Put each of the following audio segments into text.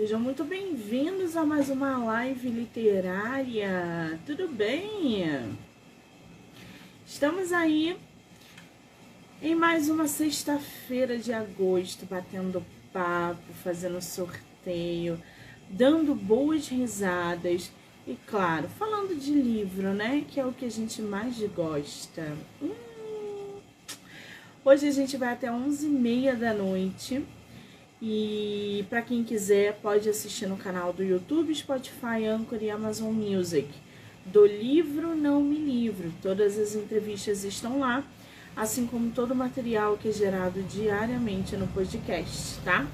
Sejam muito bem-vindos a mais uma live literária. Tudo bem? Estamos aí em mais uma sexta-feira de agosto, batendo papo, fazendo sorteio, dando boas risadas e, claro, falando de livro, né? Que é o que a gente mais gosta. Hum. Hoje a gente vai até 11h30 da noite e para quem quiser, pode assistir no canal do YouTube, Spotify, Anchor e Amazon Music. Do livro Não Me Livro. Todas as entrevistas estão lá, assim como todo o material que é gerado diariamente no podcast, tá?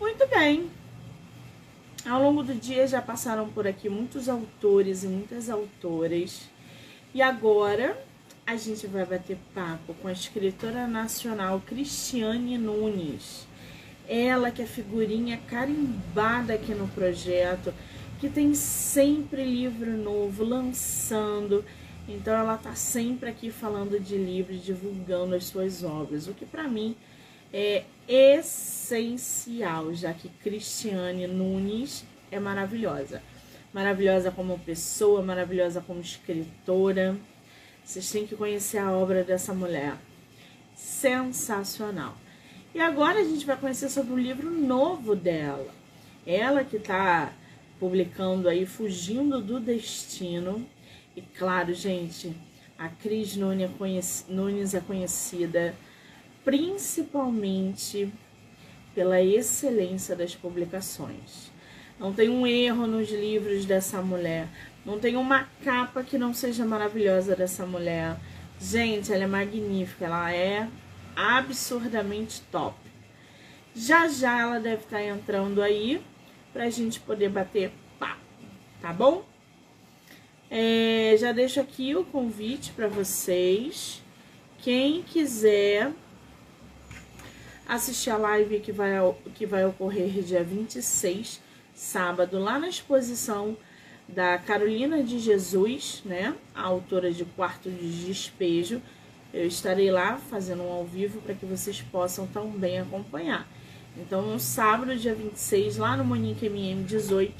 Muito bem. Ao longo do dia já passaram por aqui muitos autores e muitas autoras. E agora a gente vai bater papo com a escritora nacional Cristiane Nunes. Ela que é figurinha carimbada aqui no projeto, que tem sempre livro novo lançando. Então ela tá sempre aqui falando de livros, divulgando as suas obras, o que para mim é essencial, já que Cristiane Nunes é maravilhosa. Maravilhosa como pessoa, maravilhosa como escritora. Vocês têm que conhecer a obra dessa mulher. Sensacional. E agora a gente vai conhecer sobre o livro novo dela. Ela que está publicando aí Fugindo do Destino. E claro, gente, a Cris Nunes é conhecida principalmente pela excelência das publicações. Não tem um erro nos livros dessa mulher. Não tem uma capa que não seja maravilhosa dessa mulher. Gente, ela é magnífica, ela é absurdamente top. Já já ela deve estar tá entrando aí pra gente poder bater papo, tá bom? É, já deixo aqui o convite para vocês. Quem quiser assistir a live que vai, que vai ocorrer dia 26, sábado, lá na exposição da Carolina de Jesus, né? A autora de Quarto de Despejo. Eu estarei lá fazendo um ao vivo para que vocês possam também acompanhar. Então, no sábado, dia 26, lá no Monique MM 18,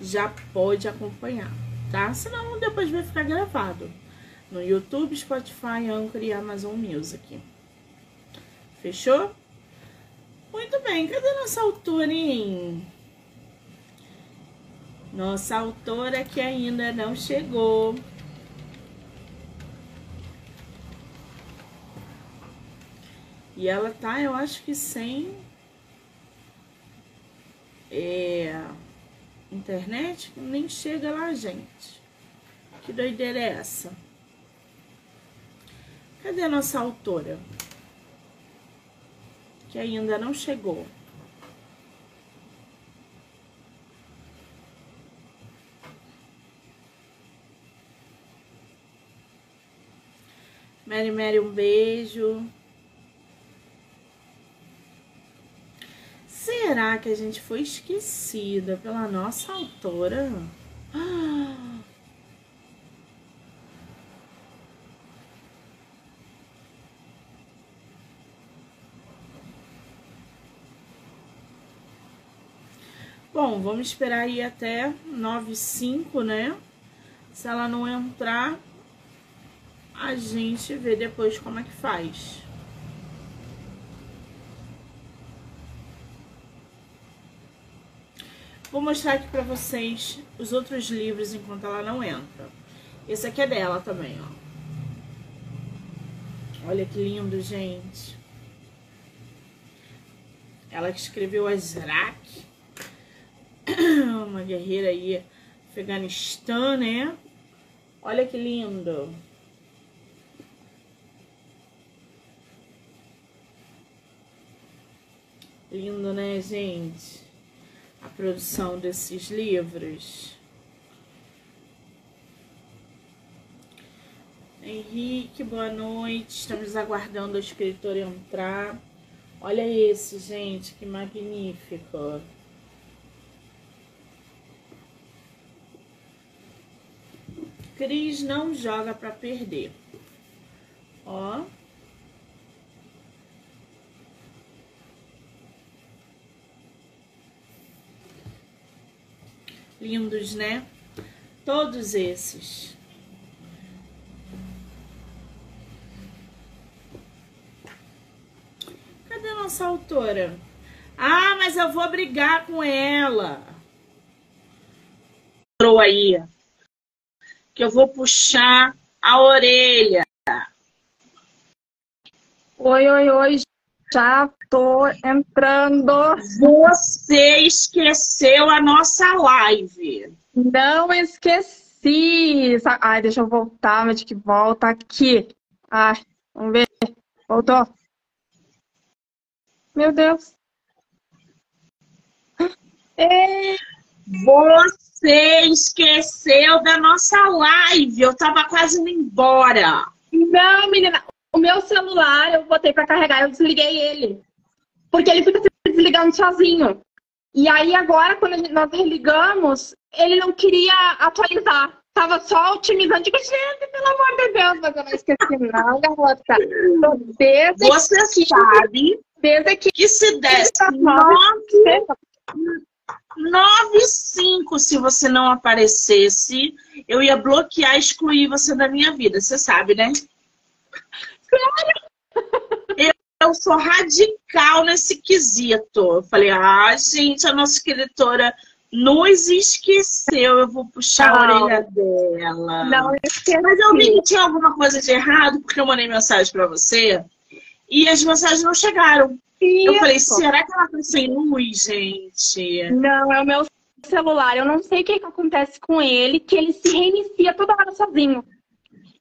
já pode acompanhar, tá? Senão, depois vai ficar gravado no YouTube, Spotify, Anchor e Amazon Music. Fechou? Muito bem, cadê nossa autora, hein? Nossa autora que ainda não chegou. E ela tá, eu acho que sem é, internet, nem chega lá, gente. Que doideira é essa? Cadê a nossa autora? Que ainda não chegou. Mary Mary, um beijo. Será que a gente foi esquecida pela nossa autora? Bom, vamos esperar aí até 9 5, né? Se ela não entrar, a gente vê depois como é que faz. Vou mostrar aqui pra vocês os outros livros enquanto ela não entra. Esse aqui é dela também, ó. Olha que lindo, gente. Ela que escreveu Azrak. Uma guerreira aí, Afeganistão, né? Olha que lindo. Lindo, né, gente? A produção desses livros. Henrique, boa noite. Estamos aguardando o escritor entrar. Olha esse, gente, que magnífico. Cris não joga para perder. Ó. Lindos, né? Todos esses. Cadê a nossa autora? Ah, mas eu vou brigar com ela. Aí, que eu vou puxar a orelha. Oi, oi, oi, já tô entrando. Você esqueceu a nossa live. Não esqueci. Ai, deixa eu voltar, mas que volta aqui. Ai, vamos ver. Voltou. Meu Deus. É... Você esqueceu da nossa live. Eu tava quase indo embora. Não, menina. O meu celular eu botei para carregar, eu desliguei ele. Porque ele fica se desligando sozinho. E aí agora, quando nós religamos, ele não queria atualizar. Tava só otimizando. Digo, gente, pelo amor de Deus, mas eu não esqueci não, garota. Desde Você que, sabe desde que, que se desse nove cinco se você não aparecesse, eu ia bloquear, excluir você da minha vida. Você sabe, né? Eu, eu sou radical nesse quesito. Eu falei, ah, gente, a nossa escritora nos esqueceu. Eu vou puxar não, a orelha dela. Não esqueci. Mas eu vi que tinha alguma coisa de errado, porque eu mandei mensagem para você e as mensagens não chegaram. Isso. Eu falei, será que ela tá sem luz, gente? Não, é o meu celular. Eu não sei o que, que acontece com ele, que ele se reinicia toda hora sozinho.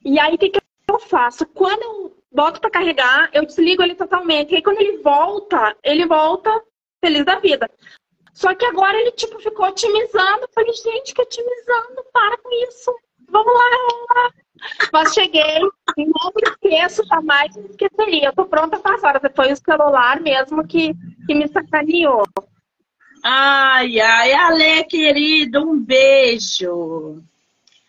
E aí, o que, que eu faço? Quando eu boto para carregar, eu desligo ele totalmente. E aí, quando ele volta, ele volta feliz da vida. Só que agora ele, tipo, ficou otimizando. Eu falei, gente, que otimizando, para com isso. Vamos lá, vamos lá. Mas cheguei não esqueço, jamais me esqueceria. Eu tô pronta para as horas. Foi o celular mesmo que, que me sacaneou. Ai, ai, Ale, querido, um beijo.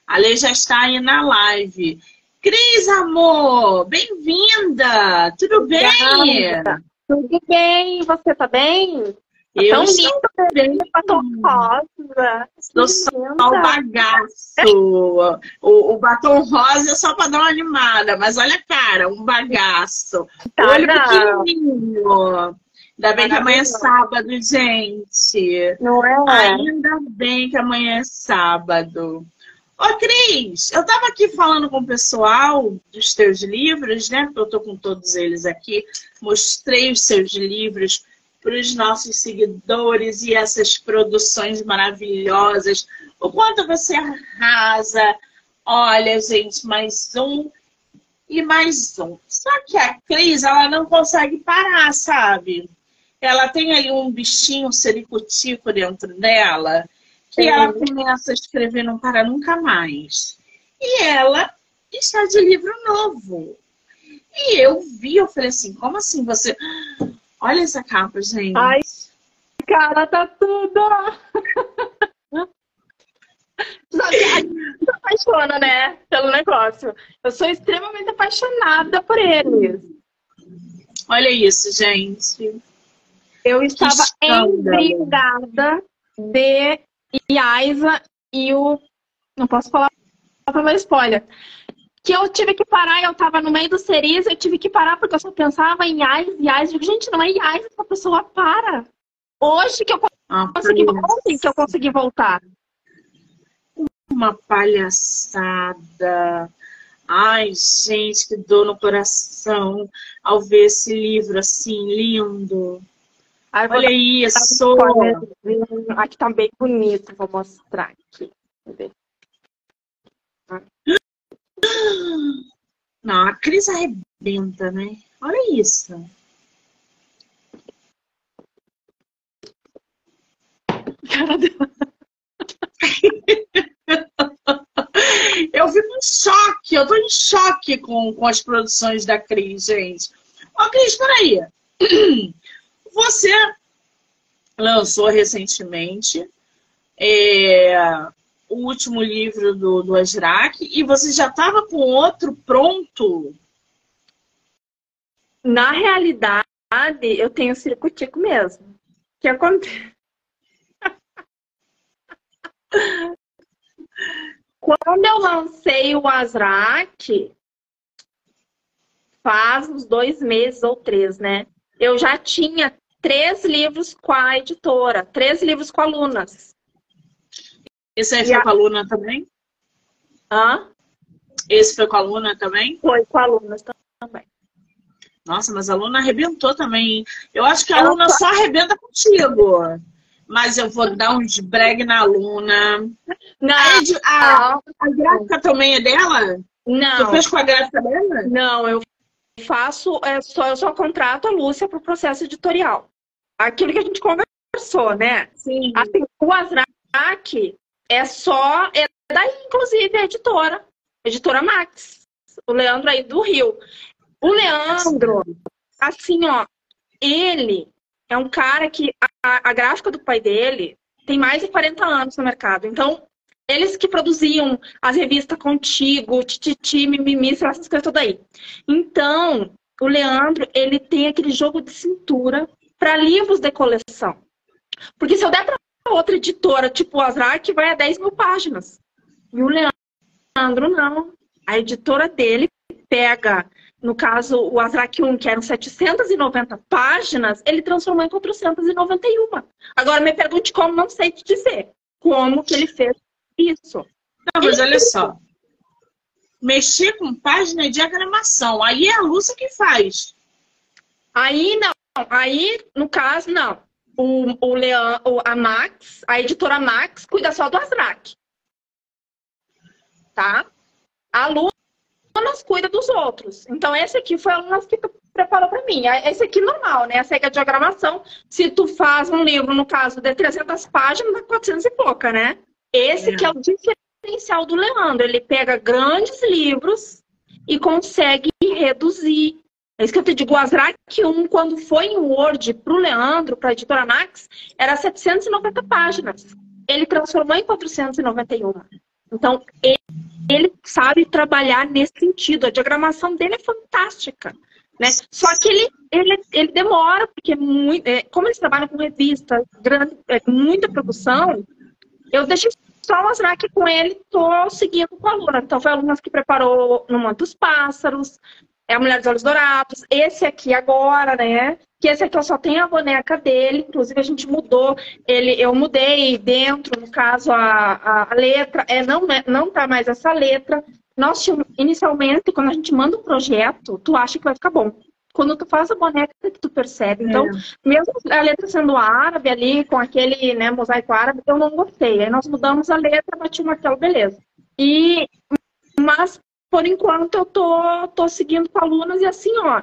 Ale já está aí na live. Cris, amor, bem-vinda! Tudo bem? Obrigada. Tudo bem, você tá bem? Tá eu tão estou bem. Batom rosa. Estou só o bagaço. o, o batom rosa é só para dar uma animada, mas olha a cara, um bagaço. Tá, Olho não. pequenininho. Ainda bem que amanhã é sábado, gente. Não é? Ainda bem que amanhã é sábado. Ô, Cris, eu tava aqui falando com o pessoal dos teus livros, né? Eu tô com todos eles aqui. Mostrei os seus livros para os nossos seguidores e essas produções maravilhosas. O quanto você arrasa. Olha, gente, mais um e mais um. Só que a Cris, ela não consegue parar, sabe? Ela tem ali um bichinho um sericutico dentro dela que ela começa a escrever não para nunca mais. E ela está de livro novo. E eu vi, eu falei assim, como assim você... Olha essa capa, gente. Ai, cara, tá tudo... Sabe, a gente se apaixona, né? Pelo negócio. Eu sou extremamente apaixonada por eles. Olha isso, gente. Eu estava embriagada de e a Isa e o. Não posso falar para spoiler. Que eu tive que parar, eu tava no meio do Cerise, eu tive que parar porque eu só pensava em Ais e Ais. Digo, gente, não é Ais, essa pessoa para. Hoje que eu ah, consegui, ontem que eu consegui voltar. Uma palhaçada. Ai, gente, que dor no coração ao ver esse livro assim, lindo. Aí Olha isso! Aqui tá bem bonito, vou mostrar aqui. Não, a Cris arrebenta, né? Olha isso. Cara dela. eu fico em choque, eu tô em choque com, com as produções da Cris, gente. Ó, Cris, peraí. Você lançou recentemente é, o último livro do, do Ajrak e você já estava com outro pronto? Na realidade, eu tenho circutico mesmo. O que acontece? Quando eu lancei o Azrak, faz uns dois meses ou três, né? Eu já tinha três livros com a editora, três livros com alunas. Esse aí foi a... com a aluna também? Hã? Esse foi com a aluna também? Foi com alunas também. Nossa, mas a aluna arrebentou também. Eu acho que a aluna só arrebenta contigo. Mas eu vou dar uns breg na aluna. Não. A, a, a gráfica também é dela? Não. Tu fez com a gráfica dela? Não, eu faço, é só, eu só contrato a Lúcia para o processo editorial. Aquilo que a gente conversou, né? Sim. Assim, o Azrak é só, é daí, inclusive, a editora, a editora Max, o Leandro aí do Rio. O Leandro, assim, ó, ele é um cara que a, a gráfica do pai dele tem mais de 40 anos no mercado. Então, eles que produziam as revistas Contigo, Tititi, Mimimi, essas coisas todas aí. Então, o Leandro, ele tem aquele jogo de cintura para livros de coleção. Porque se eu der para outra editora, tipo o Azrak, vai a 10 mil páginas. E o Leandro, não. A editora dele pega, no caso, o Azrak 1, que eram 790 páginas, ele transformou em 491. Agora, me pergunte como, não sei te dizer. Como que ele fez isso. Não, mas olha só. Mexer com página de diagramação. Aí é a Lúcia que faz. Aí não. Aí, no caso, não. O, o Leão, a Max, a editora Max, cuida só do Azrak. Tá? A Lunas cuida dos outros. Então, esse aqui foi a Lunas que preparou para mim. Esse aqui normal, né? Essa aqui é a diagramação. Se tu faz um livro, no caso, de 300 páginas, dá 400 e pouca, né? Esse que é o diferencial do Leandro. Ele pega grandes livros e consegue reduzir. É isso que eu te digo, o Azrak 1, quando foi em Word para o Leandro, para a editora Max, era 790 páginas. Ele transformou em 491. Então, ele, ele sabe trabalhar nesse sentido. A diagramação dele é fantástica. Né? Só que ele, ele, ele demora, porque é muito, é, como eles trabalham com revistas, grande, é, muita produção, eu deixei só mostrar que com ele estou seguindo com a aluna. Então, foi a aluna que preparou No Manto dos Pássaros, é a Mulher dos Olhos Dourados, esse aqui agora, né? Que esse aqui eu só tenho a boneca dele, inclusive a gente mudou, ele, eu mudei dentro, no caso, a, a letra, é, não, né, não tá mais essa letra. Nós inicialmente, quando a gente manda um projeto, tu acha que vai ficar bom quando tu faz a boneca que tu percebe. Então, é. mesmo a letra sendo árabe ali, com aquele né, mosaico árabe, eu não gostei. Aí nós mudamos a letra, bati o martelo, beleza. E, mas, por enquanto, eu tô, tô seguindo com alunas e assim, ó,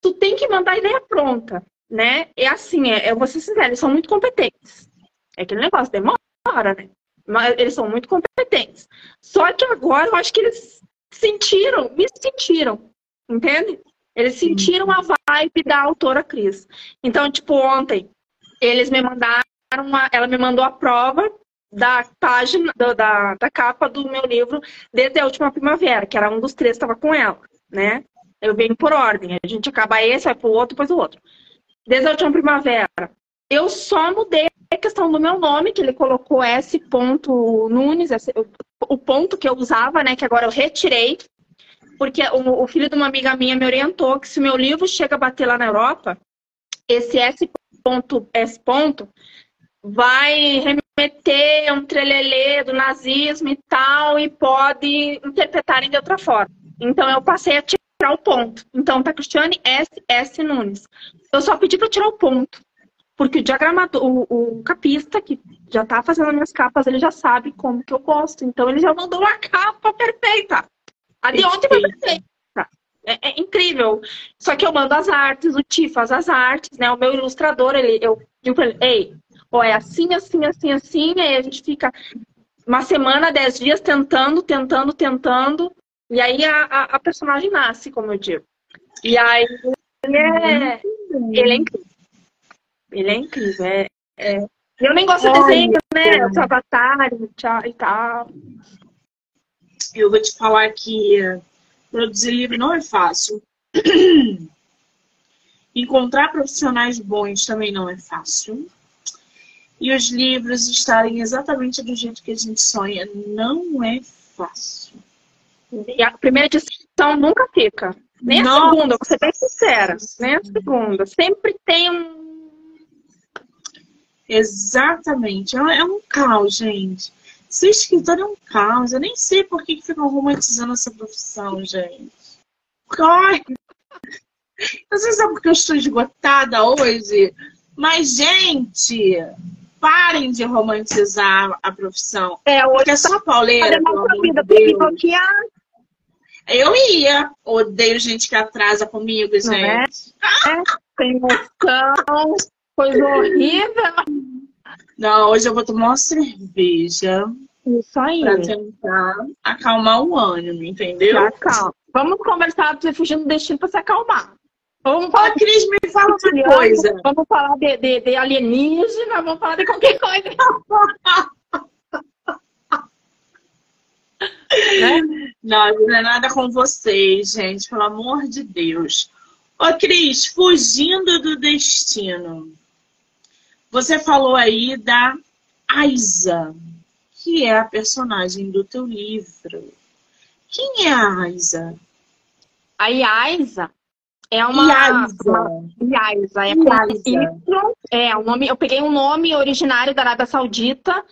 tu tem que mandar a ideia pronta, né? É assim, é, eu vou ser sincera, eles são muito competentes. É aquele negócio, demora, né? Mas eles são muito competentes. Só que agora eu acho que eles sentiram, me sentiram, entende? Eles sentiram a vibe da autora Cris. Então, tipo, ontem, eles me mandaram uma, ela me mandou a prova da página, da, da, da, capa do meu livro desde a última primavera, que era um dos três que estava com ela, né? Eu venho por ordem, a gente acaba esse, vai pro outro, depois o outro. Desde a última primavera. Eu só mudei a questão do meu nome, que ele colocou S. Nunes, o ponto que eu usava, né? Que agora eu retirei porque o, o, filho de uma amiga minha me orientou que se o meu livro chega a bater lá na Europa, esse S ponto, S ponto vai remeter um trelelê do nazismo e tal, e pode interpretarem de outra forma. Então eu passei a tirar o ponto. Então tá Cristiane S. S. Nunes. Eu só pedi para tirar o ponto. Porque o diagramador, o, o capista que já tá fazendo as minhas capas, ele já sabe como que eu gosto. Então ele já mandou uma capa perfeita. A de ontem foi perfeita. É, é, incrível. Só que eu mando as artes, o Ti faz as artes, né? O meu ilustrador, ele, eu digo pra ele, ei, ó, é assim, assim, assim, assim, aí a gente fica uma semana, dez dias tentando, tentando, tentando, e aí a, a, a personagem nasce, como eu digo. E aí ele é, ele é incrível. Ele é incrível. É, é... Eu nem gosto de desenho, né? Os avatares e tal eu vou te falar que produzir livro não é fácil. Encontrar profissionais bons também não é fácil. e os livros estarem exatamente do jeito que a gente sonha. Não é fácil. E a primeira edição nunca fica. Nem Nossa. a segunda, vou ser bem sincera. Nem a segunda. Sempre tem um. Exatamente. É um caos, gente. Ser escritor é um caos. Eu nem sei por que ficam romantizando essa profissão, gente. Corre! Sei se é porque eu estou esgotada hoje, mas, gente, parem de romantizar a profissão. É, hoje porque é só pauleira, pelo amor de Deus. Eu ia. Odeio gente que atrasa comigo, é? gente. É? Tem noção. Coisa horrível. Não, hoje eu vou tomar uma cerveja. Isso aí. Pra tentar acalmar o ânimo, entendeu? Já calma. Vamos conversar pra você fugir do destino pra se acalmar. Vamos falar, Ô, Cris, me fala uma coisa. Vamos falar de, de, de alienígena, vamos falar de qualquer coisa. né? Não, não é nada com vocês, gente, pelo amor de Deus. Ô, Cris, fugindo do destino. Você falou aí da Aiza, que é a personagem do teu livro. Quem é a Aiza? A Aiza é uma. Iaisa. É, Iaisa. é o nome. Eu peguei um nome originário da Arábia Saudita.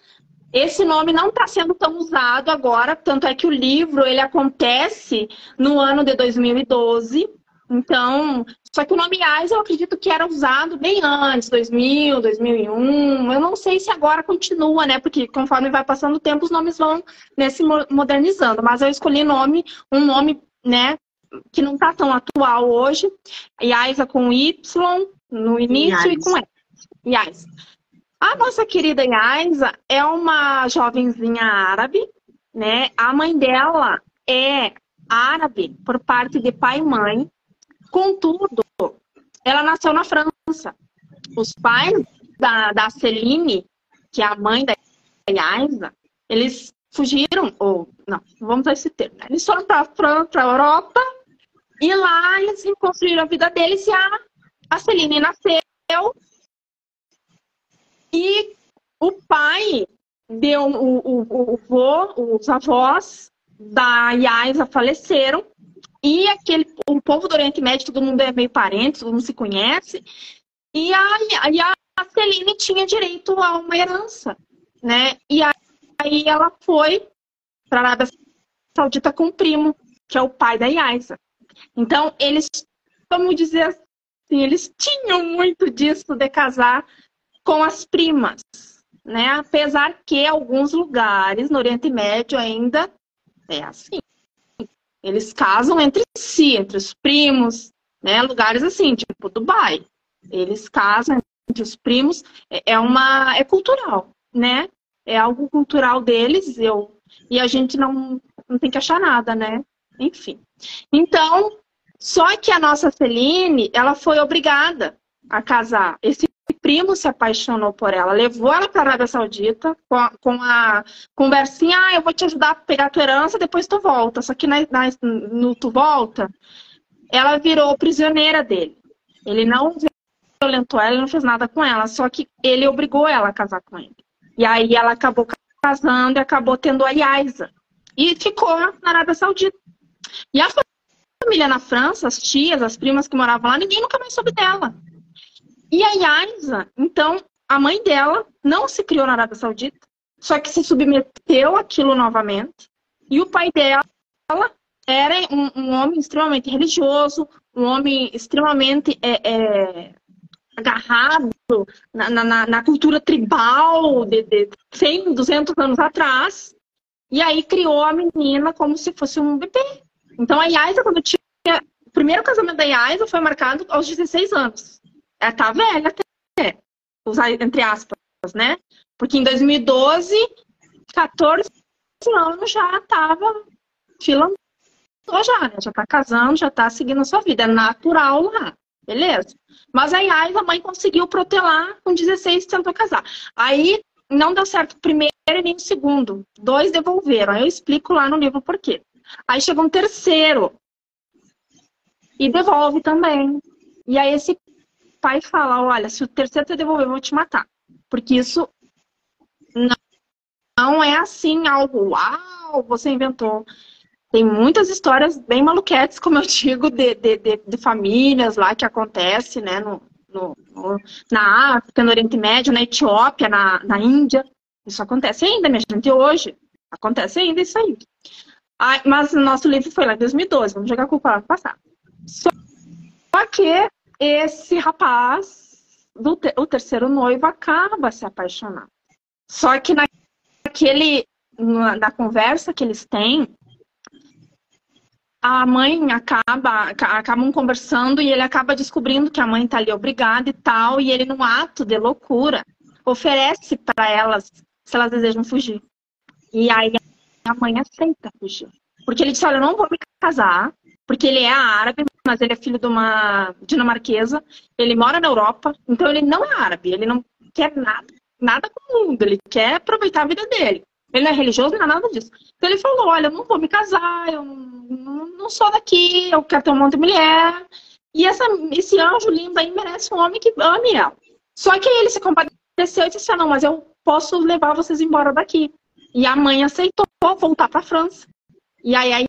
Esse nome não está sendo tão usado agora, tanto é que o livro ele acontece no ano de 2012. Então, só que o nome Ais eu acredito que era usado bem antes, 2000, 2001. Eu não sei se agora continua, né? Porque conforme vai passando o tempo, os nomes vão né, se modernizando. Mas eu escolhi nome, um nome, né, que não está tão atual hoje. Yaisa com Y no início e com S. Yaisa. A nossa querida Yaisa é uma jovenzinha árabe, né? A mãe dela é árabe por parte de pai e mãe. Contudo, ela nasceu na França. Os pais da, da Celine, que é a mãe da Yaisa, eles fugiram, ou não, vamos usar esse termo, né? eles foram para a Europa e lá eles construíram a vida deles e a, a Celine nasceu. E o pai deu o, o, o vô, os avós da Yaisa faleceram. E aquele, o povo do Oriente Médio, todo mundo é meio parente, todo mundo se conhece. E a, e a Celine tinha direito a uma herança, né? E aí ela foi para a Arábia Saudita com o primo, que é o pai da Yaisa. Então, eles, vamos dizer assim, eles tinham muito disso de casar com as primas, né? Apesar que alguns lugares no Oriente Médio ainda é assim. Eles casam entre si, entre os primos, né? Lugares assim, tipo Dubai. Eles casam entre os primos, é, é uma é cultural, né? É algo cultural deles, eu e a gente não, não tem que achar nada, né? Enfim. Então, só que a nossa Celine, ela foi obrigada a casar. Esse primo se apaixonou por ela, levou ela para a Arábia Saudita com a, com a conversinha, ah, eu vou te ajudar a pegar a tua herança, depois tu volta. Só que na, na, no tu volta, ela virou prisioneira dele. Ele não violentou ela, ele não fez nada com ela, só que ele obrigou ela a casar com ele. E aí ela acabou casando e acabou tendo a Yaisa. E ficou na Arábia Saudita. E a família na França, as tias, as primas que moravam lá, ninguém nunca mais soube dela. E a Yaisa, então, a mãe dela não se criou na Arábia Saudita, só que se submeteu àquilo novamente. E o pai dela era um, um homem extremamente religioso, um homem extremamente é, é, agarrado na, na, na, cultura tribal de, de 100, 200 anos atrás. E aí criou a menina como se fosse um bebê. Então a Yaisa, quando tinha. O primeiro casamento da Yaisa foi marcado aos 16 anos. Ela tá velha até. Usar entre aspas, né? Porque em 2012, 14 anos já tava filando já, né? Já tá casando, já tá seguindo a sua vida. É natural lá. Beleza? Mas a Yaisa, a mãe conseguiu protelar com 16 tentou casar. Aí não deu certo o primeiro e nem o segundo. Dois devolveram. Aí eu explico lá no livro por quê. Aí chega um terceiro e devolve também. E aí esse pai fala: olha, se o terceiro te devolver, eu vou te matar. Porque isso Não, não é assim algo, uau, você inventou. Tem muitas histórias bem maluquetes, como eu digo, de, de, de, de famílias lá que acontece, né, no, no, no, na África, no Oriente Médio, na Etiópia, na, na Índia. Isso acontece ainda, minha gente, hoje. Acontece ainda isso aí. Mas o nosso livro foi lá em 2012, vamos jogar a culpa lá no passado. Só que esse rapaz, te, o terceiro noivo, acaba se apaixonando. Só que naquele, na, na conversa que eles têm, a mãe acaba, acabam conversando e ele acaba descobrindo que a mãe tá ali obrigada e tal, e ele, num ato de loucura, oferece para elas se elas desejam fugir. E aí a mãe aceita fugir. Porque ele disse, olha, eu não vou me casar, porque ele é árabe, mas ele é filho de uma dinamarquesa, ele mora na Europa, então ele não é árabe, ele não quer nada, nada com o mundo, ele quer aproveitar a vida dele. Ele não é religioso, não é nada disso. Então ele falou, olha, eu não vou me casar, eu não, não sou daqui, eu quero ter um monte de mulher. E essa, esse anjo lindo aí merece um homem que ame ela. Só que aí ele se compadeceu e disse, ah, não, mas eu posso levar vocês embora daqui. E a mãe aceitou voltar para a França. E aí a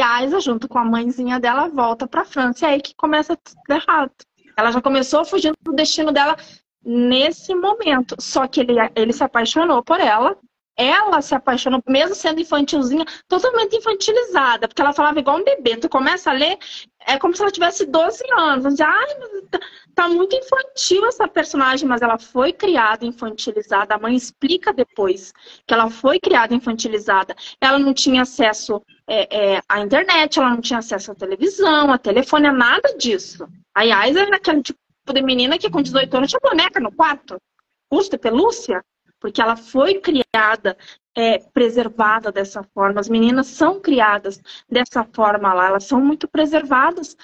Isa, junto com a mãezinha dela, volta para a França. E aí que começa tudo errado. Ela já começou fugindo do destino dela nesse momento. Só que ele, ele se apaixonou por ela. Ela se apaixonou, mesmo sendo infantilzinha, totalmente infantilizada, porque ela falava igual um bebê. Tu começa a ler, é como se ela tivesse 12 anos. Ai, tá, tá muito infantil essa personagem, mas ela foi criada infantilizada. A mãe explica depois que ela foi criada infantilizada. Ela não tinha acesso é, é, à internet, ela não tinha acesso à televisão, a telefone, a nada disso. A Yais era aquele tipo de menina que com 18 anos tinha boneca no quarto. Custa pelúcia, porque ela foi criada é, preservada dessa forma. As meninas são criadas dessa forma lá, elas são muito preservadas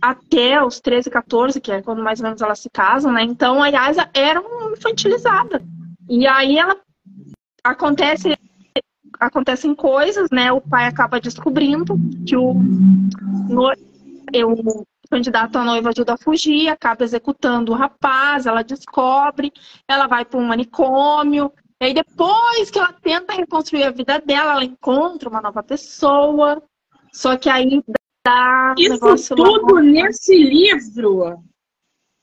até os 13, 14, que é quando mais ou menos elas se casam, né? Então a Yasa era infantilizada. E aí ela acontece acontecem coisas, né? O pai acaba descobrindo que o, no, o candidato à noiva ajuda a fugir, acaba executando o rapaz, ela descobre, ela vai para um manicômio, e aí depois que ela tenta reconstruir a vida dela, ela encontra uma nova pessoa, só que aí dá Isso tudo lá... nesse livro?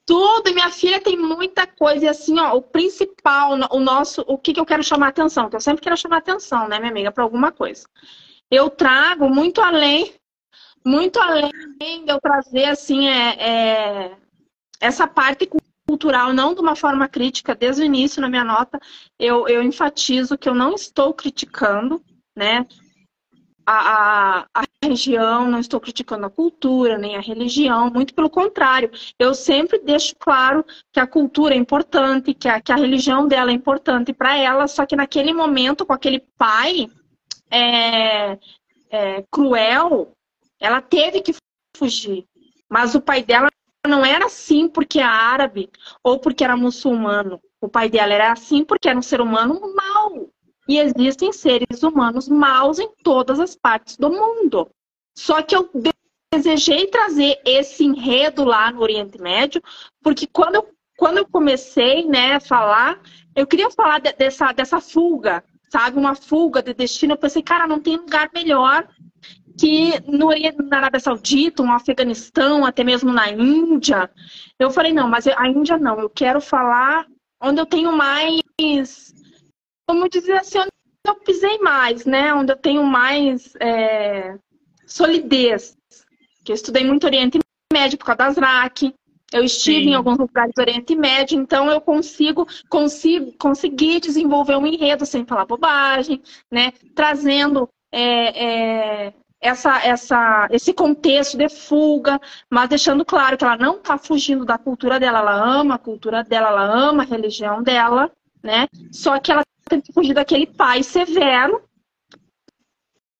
Tudo, e minha filha tem muita coisa, e assim, ó, o principal, o nosso, o que, que eu quero chamar atenção, que eu sempre quero chamar atenção, né, minha amiga, para alguma coisa. Eu trago muito além muito além de eu trazer assim é, é, essa parte cultural não de uma forma crítica desde o início na minha nota eu, eu enfatizo que eu não estou criticando né a, a, a, região, não estou criticando a cultura, nem a religião, muito pelo contrário. Eu sempre deixo claro que a cultura é importante, que a, que a religião dela é importante para ela, só que naquele momento, com aquele pai é, é, cruel, ela teve que fugir. Mas o pai dela não era assim porque é árabe ou porque era muçulmano. O pai dela era assim porque era um ser humano mau. E existem seres humanos maus em todas as partes do mundo. Só que eu desejei trazer esse enredo lá no Oriente Médio, porque quando eu, quando eu comecei né, a falar, eu queria falar de, dessa, dessa fuga, sabe? Uma fuga de destino. Eu pensei, cara, não tem lugar melhor que no, na Arábia Saudita, no Afeganistão, até mesmo na Índia. Eu falei, não, mas a Índia não, eu quero falar onde eu tenho mais, como dizer assim, onde eu pisei mais, né? Onde eu tenho mais é, solidez. Que eu estudei muito Oriente Médio por causa das RAC. Eu estive Sim. em alguns lugares do Oriente Médio, então eu consigo, consigo conseguir desenvolver um enredo sem falar bobagem, né? Trazendo é, é, essa, essa, esse contexto de fuga, mas deixando claro que ela não está fugindo da cultura dela, ela ama a cultura dela, ela ama a religião dela, né? Só que ela tem que fugir daquele pai severo.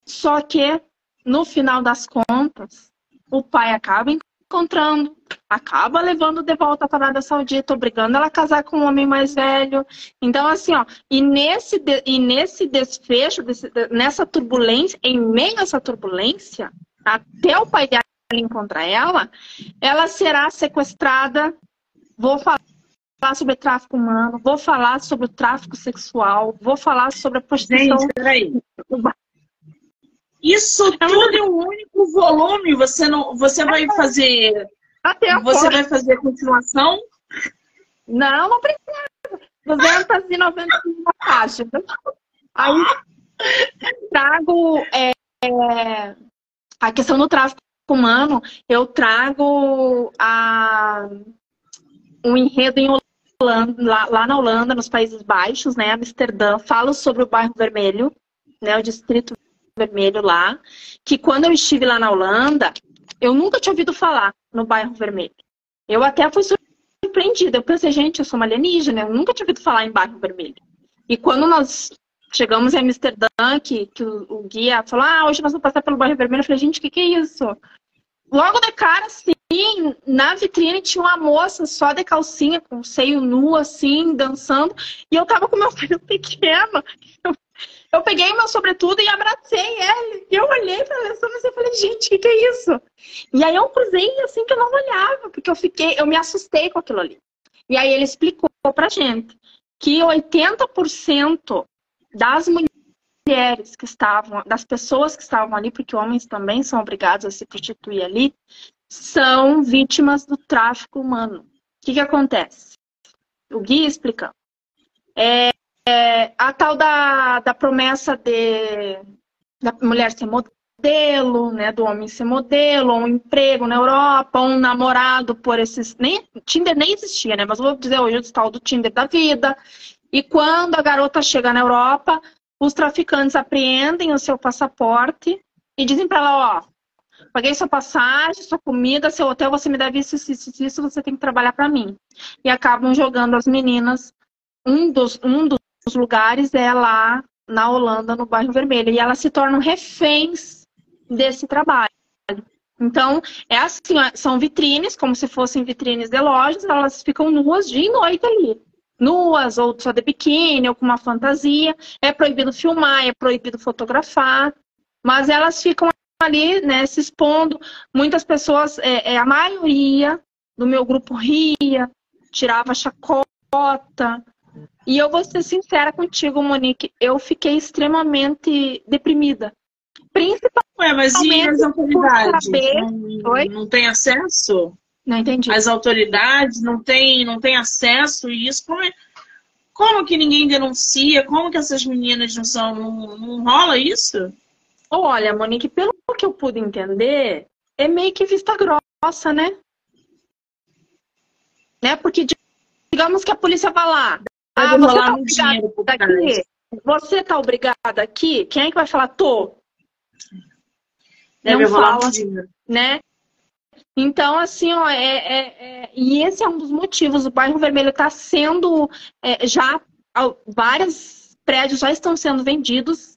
Só que, no final das contas, o pai acaba encontrando, acaba levando de volta para a Arábia Saudita, obrigando ela a casar com um homem mais velho. Então, assim, ó, e nesse, e nesse desfecho, desse, nessa turbulência, em meio a essa turbulência, até o pai dela encontrar ela, ela será sequestrada, vou falar sobre tráfico humano, vou falar sobre o tráfico sexual, vou falar sobre a prostituição. Gente, peraí. Isso é tudo em um único volume. Você não, você vai fazer, você vai fazer continuação? Não, não precisa. 291 páginas. Aí trago é, é, a questão do tráfico humano, eu trago a, um enredo em Holanda, lá, lá, na Holanda, nos Países Baixos, né, Amsterdã, falo sobre o bairro vermelho, né, o distrito vermelho lá, que quando eu estive lá na Holanda, eu nunca tinha ouvido falar no bairro vermelho. Eu até fui surpreendida. Eu pensei, gente, eu sou uma alienígena, eu nunca tinha ouvido falar em bairro vermelho. E quando nós chegamos em Amsterdã, que, que o, o, guia falou, ah, hoje nós vamos passar pelo bairro vermelho, eu falei, gente, o que, que é isso? Logo de cara, assim, na vitrine tinha uma moça só de calcinha, com seio nu, assim, dançando. E eu tava com meu filho pequeno. Eu, eu peguei meu sobretudo e abracei ele. E eu olhei pra Alessandra e falei, gente, o que, que é isso? E aí eu cruzei assim que eu não olhava, porque eu fiquei, eu me assustei com aquilo ali. E aí ele explicou pra gente que 80% das mulheres que estavam, das pessoas que estavam ali, porque homens também são obrigados a se prostituir ali, são vítimas do tráfico humano. O que, que acontece? O guia explicando. É, é, a tal da, da promessa de da mulher ser modelo, né, do homem ser modelo, um emprego na Europa, um namorado por esses. Nem, Tinder nem existia, né? Mas vou dizer hoje o tal do Tinder da vida. E quando a garota chega na Europa, os traficantes apreendem o seu passaporte e dizem para ela, ó, paguei sua passagem, sua comida, seu hotel, você me deve isso, isso, isso, você tem que trabalhar para mim. E acabam jogando as meninas. Um dos, um dos lugares é lá na Holanda, no bairro Vermelho. E elas se tornam reféns desse trabalho. Então, é assim, são vitrines, como se fossem vitrines de lojas, elas ficam nuas dia e noite ali. Nuas, ou só de biquíni, ou com uma fantasia. É proibido filmar, é proibido fotografar, mas elas ficam ali, né, se expondo. Muitas pessoas, é, é a maioria do meu grupo ria, tirava chacota. E eu vou ser sincera contigo, Monique, eu fiquei extremamente deprimida. Principalmente. Ué, mas e as autoridades? Não, não tem acesso? Não entendi. As autoridades não têm não tem acesso e isso como é, como que ninguém denuncia? Como que essas meninas não são não, não rola isso? Olha, Monique, pelo que eu pude entender, é meio que vista grossa, né? Né? Porque digamos que a polícia vai lá. Ah, você tá obrigada aqui. Você tá obrigada aqui? Quem é que vai falar? Tô. Deve não fala, né? Então, assim, ó, é, é, é, e esse é um dos motivos. O bairro Vermelho está sendo é, já vários prédios já estão sendo vendidos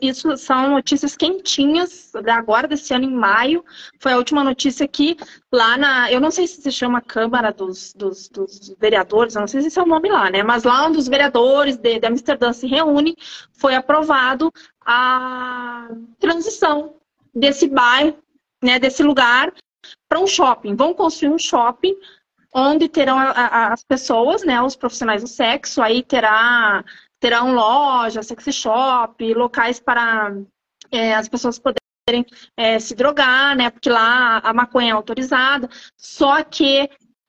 isso são notícias quentinhas, agora desse ano, em maio. Foi a última notícia que lá na. Eu não sei se se chama Câmara dos, dos, dos Vereadores, eu não sei se esse é o nome lá, né? Mas lá onde os vereadores de, de Amsterdã se reúnem, foi aprovado a transição desse bairro, né, desse lugar, para um shopping. Vão construir um shopping onde terão a, a, as pessoas, né, os profissionais do sexo, aí terá terão lojas, sex shop, locais para é, as pessoas poderem é, se drogar, né? Porque lá a maconha é autorizada. Só que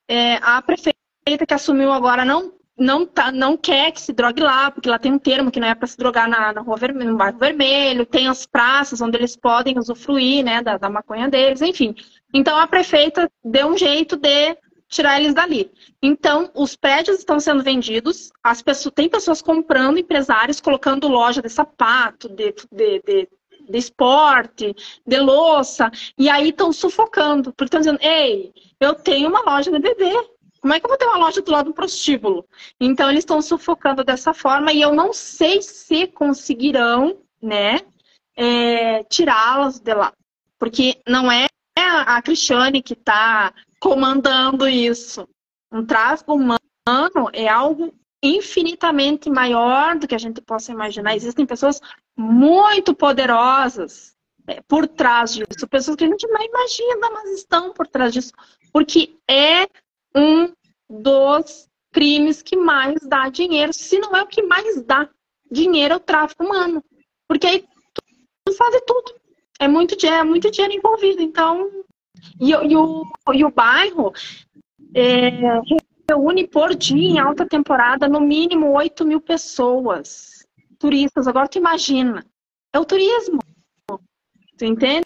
é, a prefeita que assumiu agora não não, tá, não quer que se drogue lá, porque lá tem um termo que não é para se drogar na, na rua vermelho, no bairro vermelho, tem as praças onde eles podem usufruir né, da, da maconha deles, enfim. Então a prefeita deu um jeito de tirar eles dali. Então, os prédios estão sendo vendidos, as pessoas, tem pessoas comprando, empresários colocando loja de sapato, de, de, de, de esporte, de louça, e aí estão sufocando, porque estão dizendo, ei, eu tenho uma loja de bebê, como é que eu vou ter uma loja do lado do prostíbulo? Então, eles estão sufocando dessa forma, e eu não sei se conseguirão, né, é, tirá-las de lá. Porque não é a Cristiane que está comandando isso. Um tráfico humano é algo infinitamente maior do que a gente possa imaginar. Existem pessoas muito poderosas é, por trás disso, pessoas que a gente não imagina, mas estão por trás disso, porque é um dos crimes que mais dá dinheiro, se não é o que mais dá dinheiro, é o tráfico humano. Porque aí tu faz tudo. É muito, é muito dinheiro envolvido. Então, e, e, o, e o bairro é, reúne por dia, em alta temporada, no mínimo 8 mil pessoas, turistas. Agora tu imagina. É o turismo. Tu entende?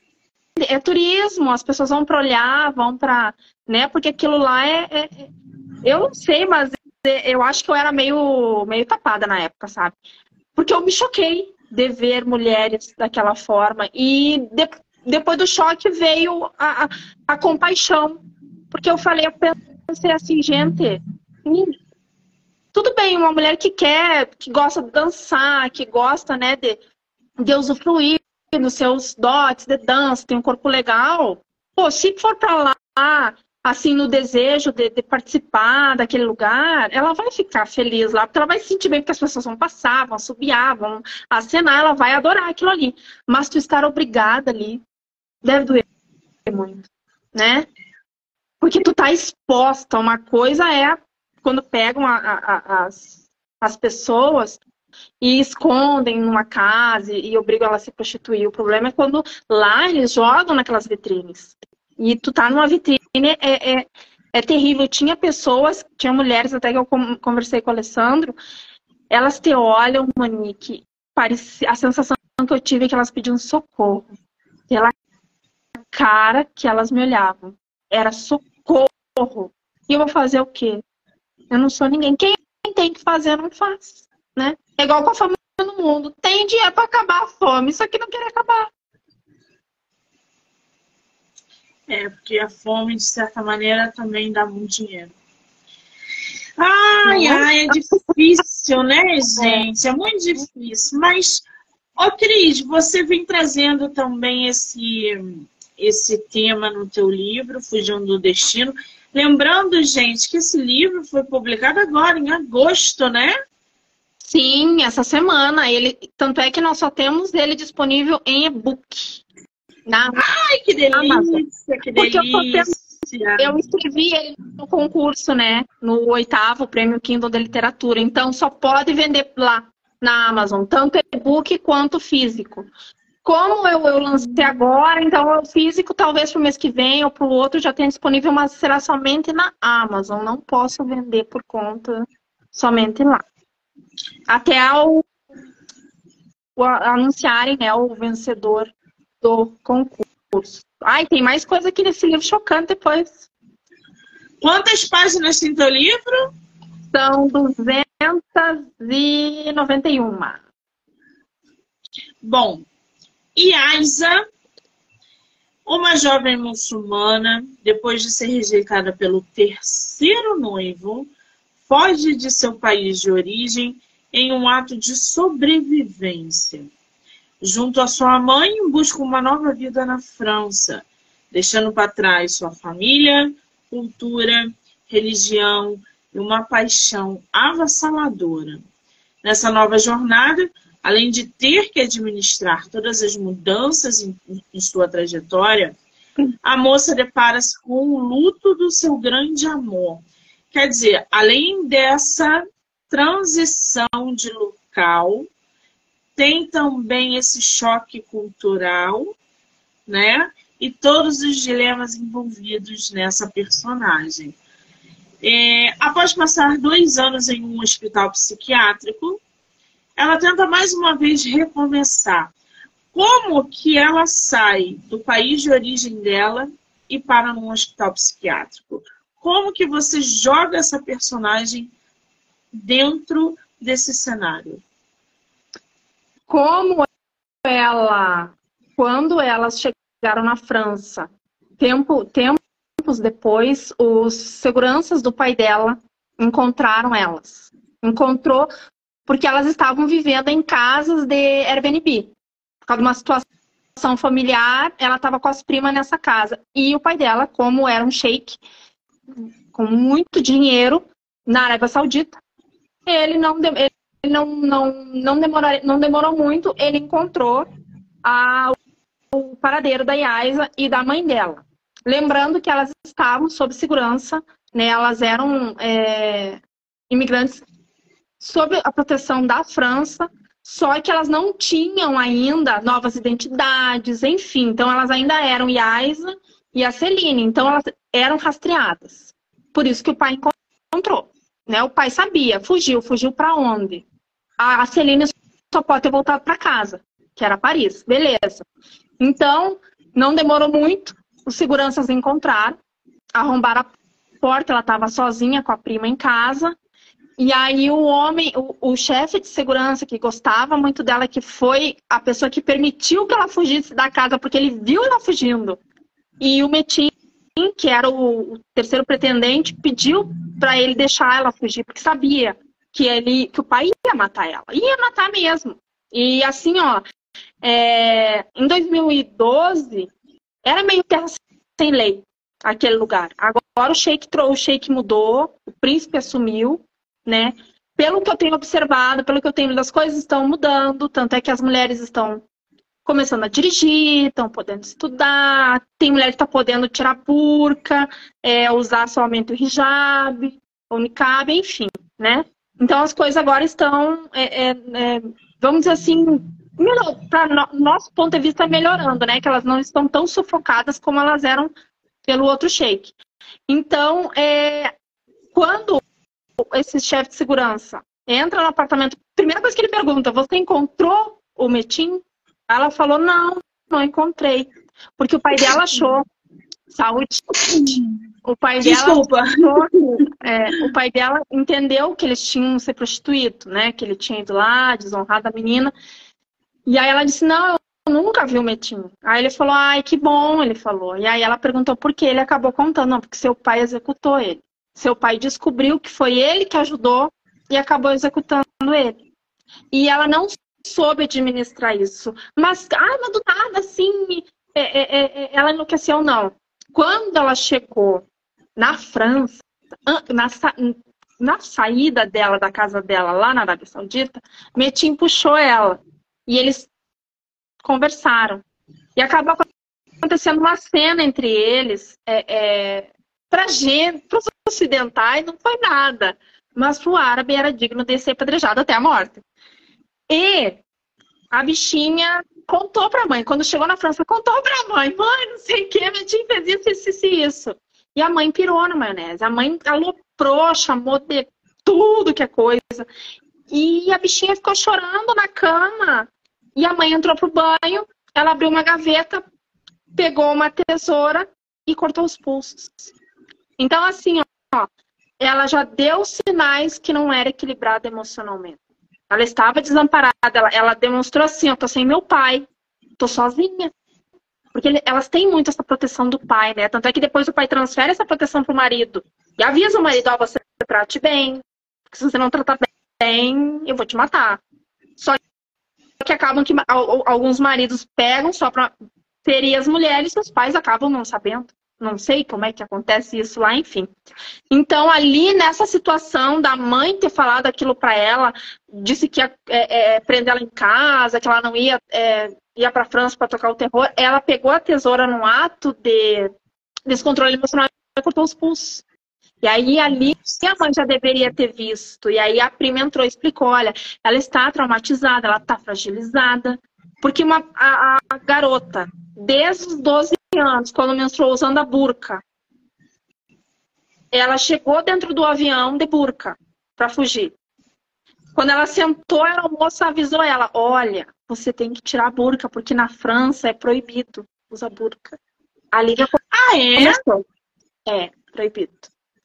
É turismo, as pessoas vão para olhar, vão para. Né? Porque aquilo lá é, é, é, Eu não sei, mas eu acho que eu era meio, meio tapada na época, sabe? Porque eu me choquei de ver mulheres daquela forma. E depois do choque veio a, a, a, compaixão. Porque eu falei, eu pensei assim, gente, tudo bem, uma mulher que quer, que gosta de dançar, que gosta, né, de, de usufruir nos seus dotes de dança, tem um corpo legal. Pô, se for pra lá, assim, no desejo de, de, participar daquele lugar, ela vai ficar feliz lá, porque ela vai se sentir bem, porque as pessoas vão passar, vão subiar, vão acenar, ela vai adorar aquilo ali. Mas tu estar obrigada ali, deve doer muito, né? Porque tu tá exposta. Uma coisa é quando pegam a, a, as, as pessoas e escondem numa casa e, obrigam ela a se prostituir. O problema é quando lá eles jogam naquelas vitrines. E tu tá numa vitrine, é, é, é terrível. Tinha pessoas, tinha mulheres, até que eu conversei com o Alessandro, elas te olham, Monique, parecia, a sensação que eu tive é que elas pediam socorro. Pela cara que elas me olhavam. Era socorro. E eu vou fazer o quê? Eu não sou ninguém. Quem tem que fazer, não faz. Né? É igual com a fome no mundo. Tem dinheiro para acabar a fome, isso aqui não quer acabar. É, porque a fome, de certa maneira, também dá muito dinheiro. Ai, ai, é difícil, né, gente? É muito difícil. Mas, ó, Cris, você vem trazendo também esse, esse tema no teu livro, Fugindo do Destino. Lembrando, gente, que esse livro foi publicado agora, em agosto, né? Sim, essa semana. Ele, tanto é que nós só temos ele disponível em e-book. Na, Ai, que delícia, que delícia. Eu, eu escrevi ele no concurso, né? No oitavo prêmio Kindle de literatura. Então só pode vender lá na Amazon, tanto e-book quanto físico. Como eu, eu lancei agora, então o físico talvez para o mês que vem ou para o outro já tenha disponível, mas será somente na Amazon. Não posso vender por conta somente lá. Até ao, ao anunciarem né, o vencedor do concurso. Ai, tem mais coisa aqui nesse livro chocante depois. Quantas páginas tem teu livro? São 291. Bom, Iaisa, uma jovem muçulmana, depois de ser rejeitada pelo terceiro noivo, foge de seu país de origem em um ato de sobrevivência junto à sua mãe, busca uma nova vida na França, deixando para trás sua família, cultura, religião e uma paixão avassaladora. Nessa nova jornada, além de ter que administrar todas as mudanças em, em sua trajetória, a moça depara-se com o luto do seu grande amor. Quer dizer, além dessa transição de local, tem também esse choque cultural, né? E todos os dilemas envolvidos nessa personagem. É, após passar dois anos em um hospital psiquiátrico, ela tenta mais uma vez recomeçar. Como que ela sai do país de origem dela e para num hospital psiquiátrico? Como que você joga essa personagem dentro desse cenário? como ela, quando elas chegaram na França, tempo, tempos depois, os seguranças do pai dela encontraram elas. Encontrou porque elas estavam vivendo em casas de Airbnb. Por causa de uma situação familiar, ela estava com as primas nessa casa. E o pai dela, como era um sheik, com muito dinheiro na Arábia Saudita, ele não, ele não, não, não, demorou, não demorou muito, ele encontrou a, o paradeiro da Yaisa e da mãe dela. Lembrando que elas estavam sob segurança, né? Elas eram é, imigrantes sob a proteção da França, só que elas não tinham ainda novas identidades, enfim. Então, elas ainda eram Yaisa e a Celine. Então, elas eram rastreadas. Por isso que o pai encontrou. Né? O pai sabia, fugiu. Fugiu para onde? A Celine só pode ter voltado para casa, que era Paris. Beleza. Então, não demorou muito. Os seguranças encontraram, arrombaram a porta. Ela estava sozinha com a prima em casa. E aí o homem, o, o chefe de segurança que gostava muito dela, que foi a pessoa que permitiu que ela fugisse da casa, porque ele viu ela fugindo. E o Metin, que era o, o terceiro pretendente, pediu para ele deixar ela fugir, porque sabia que ele, que o pai ia matar ela, ia matar mesmo. E assim, ó, é, em 2012 era meio terra sem lei aquele lugar. Agora o sheik, o sheik mudou, o príncipe assumiu né? Pelo que eu tenho observado, pelo que eu tenho as coisas estão mudando, tanto é que as mulheres estão começando a dirigir, estão podendo estudar, tem mulher que está podendo tirar burca, é, usar somente o hijab, o niqab, enfim, né? Então as coisas agora estão, é, é, é vamos dizer assim, para no, nosso ponto de vista melhorando, né? Que elas não estão tão sufocadas como elas eram pelo outro shake. Então, é, quando esse chefe de segurança entra no apartamento, primeira coisa que ele pergunta, você encontrou o Metim? Ela falou, não, não encontrei. Porque o pai dela achou. Saúde. O pai Desculpa. dela. é, o pai dela entendeu que eles tinham se prostituído, né? Que ele tinha ido lá, desonrado a menina. E aí ela disse, não, eu nunca vi o Metim. Aí ele falou, ai, que bom, ele falou. E aí ela perguntou por que ele acabou contando, não, porque seu pai executou ele. Seu pai descobriu que foi ele que ajudou e acabou executando ele. E ela não soube administrar isso. Mas, ah, mas do nada, assim, é, é, é, é ela enlouqueceu, não. Quando ela chegou na França, na, na saída dela, da casa dela, lá na Arábia Saudita, Metin puxou ela. E eles conversaram. E acabou acontecendo uma cena entre eles. É, é, para gente, para os ocidentais, não foi nada. Mas para o árabe era digno de ser apedrejado até a morte. E a bichinha contou para a mãe, quando chegou na França, contou para a mãe: mãe, não sei o que, minha tia fez isso, isso, isso, isso. E a mãe pirou na maionese. A mãe aloprou, chamou de tudo que é coisa. E a bichinha ficou chorando na cama. E a mãe entrou pro banho, ela abriu uma gaveta, pegou uma tesoura e cortou os pulsos. Então, assim, ó, ela já deu sinais que não era equilibrada emocionalmente. Ela estava desamparada, ela, ela demonstrou assim, eu tô sem meu pai, tô sozinha. Porque ele, elas têm muito essa proteção do pai, né? Tanto é que depois o pai transfere essa proteção pro marido. E avisa o marido, ó, você trate bem. Porque se você não tratar bem, eu vou te matar. Só que acabam que alguns maridos pegam só pra ferir as mulheres e os pais acabam não sabendo não sei como é que acontece isso lá, enfim. Então, ali nessa situação da mãe ter falado aquilo para ela, disse que ia é, é, prender ela em casa, que ela não ia, é, ia para França para tocar o terror, ela pegou a tesoura no ato de descontrole emocional e cortou os pulsos. E aí ali a mãe já deveria ter visto. E aí a prima entrou e explicou: olha, ela está traumatizada, ela está fragilizada. Porque uma, a, a garota, desde os 12 anos, quando menstruou usando a burca. Ela chegou dentro do avião de burca para fugir. Quando ela sentou, a moça avisou ela: Olha, você tem que tirar a burca, porque na França é proibido usar burca. A Liga Ah, é? Começou. É, proibido.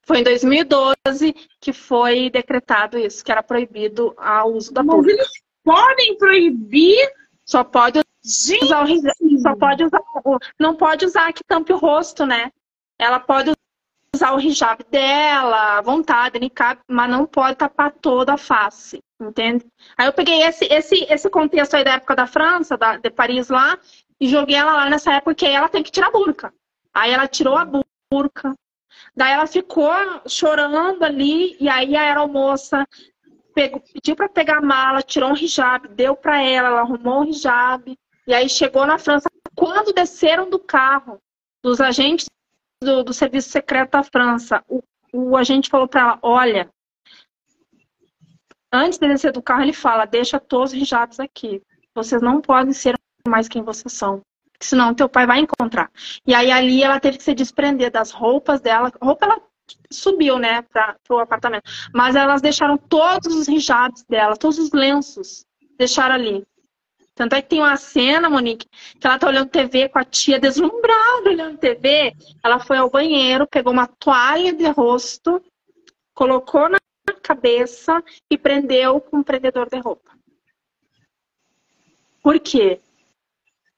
Foi em 2012 que foi decretado isso, que era proibido o uso da burca. Mas eles podem proibir? Só pode Gente! Usar o, só pode usar, não pode usar que tampe o rosto, né? Ela pode usar o hijab dela, à vontade, niqab, mas não pode tapar toda a face, entende? Aí eu peguei esse, esse, esse contexto aí da época da França, da, de Paris lá, e joguei ela lá nessa época que ela tem que tirar a burca. Aí ela tirou a burca, daí ela ficou chorando ali, e aí a aeromoça pegou, pediu para pegar a mala, tirou um hijab, deu para ela, ela arrumou um hijab, e aí chegou na França. Quando desceram do carro, dos agentes do, do Serviço Secreto da França, o, o agente falou para ela: Olha, antes de descer do carro, ele fala: deixa todos os hijabs aqui. Vocês não podem ser mais quem vocês são. Senão teu pai vai encontrar. E aí ali ela teve que se desprender das roupas dela. roupa ela subiu, né, para o apartamento. Mas elas deixaram todos os hijabs dela, todos os lenços, deixaram ali. Tanto é que tem uma cena, Monique, que ela tá olhando TV com a tia deslumbrada olhando TV. Ela foi ao banheiro, pegou uma toalha de rosto, colocou na cabeça e prendeu com um prendedor de roupa. Por quê?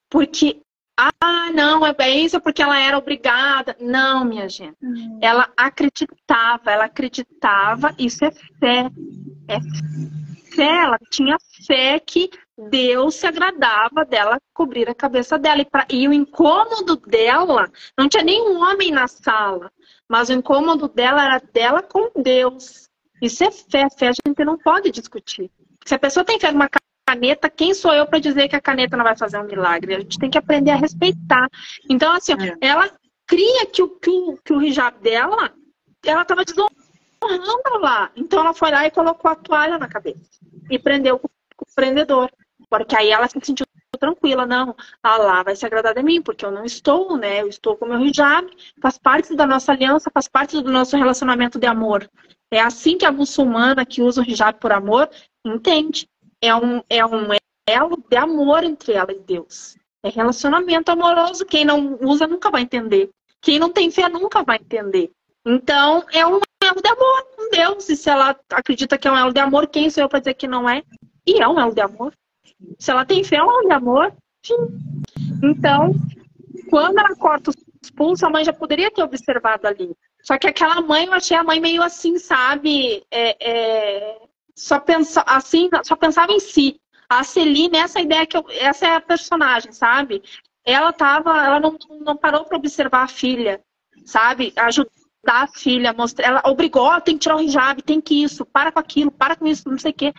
Porque, ah, não, é isso porque ela era obrigada. Não, minha gente. Hum. Ela acreditava, ela acreditava, isso é fé. É fé, ela tinha fé que Deus se agradava dela cobrir a cabeça dela. E, pra, e o incômodo dela, não tinha nenhum homem na sala, mas o incômodo dela era dela com Deus. Isso é fé, fé a gente não pode discutir. Se a pessoa tem fé numa caneta, quem sou eu para dizer que a caneta não vai fazer um milagre? A gente tem que aprender a respeitar. Então, assim, é. ela cria que o, que o, que o hijab dela, ela estava desonrando lá. Então, ela foi lá e colocou a toalha na cabeça e prendeu com o prendedor. Porque aí ela se sentiu tranquila, não, Allah vai se agradar de mim, porque eu não estou, né? Eu estou com o meu hijab, faz parte da nossa aliança, faz parte do nosso relacionamento de amor. É assim que a muçulmana que usa o hijab por amor entende. É um, é um elo de amor entre ela e Deus. É relacionamento amoroso. Quem não usa nunca vai entender. Quem não tem fé nunca vai entender. Então, é um elo de amor com Deus. E se ela acredita que é um elo de amor, quem sou eu para dizer que não é? E é um elo de amor. Se ela tem fé, é um elo de amor. Sim. Então, quando ela corta os pulsos, a mãe já poderia ter observado ali. Só que aquela mãe, eu achei a mãe meio assim, sabe? É, é, só, pensa, assim, só pensava em si. A Celine, essa ideia que eu, essa é a personagem, sabe? Ela tava, ela não, não parou para observar a filha, sabe? Ajudar a filha, mostrar, ela obrigou, tem que tirar o hijab, tem que isso, para com aquilo, para com isso, não sei o quê.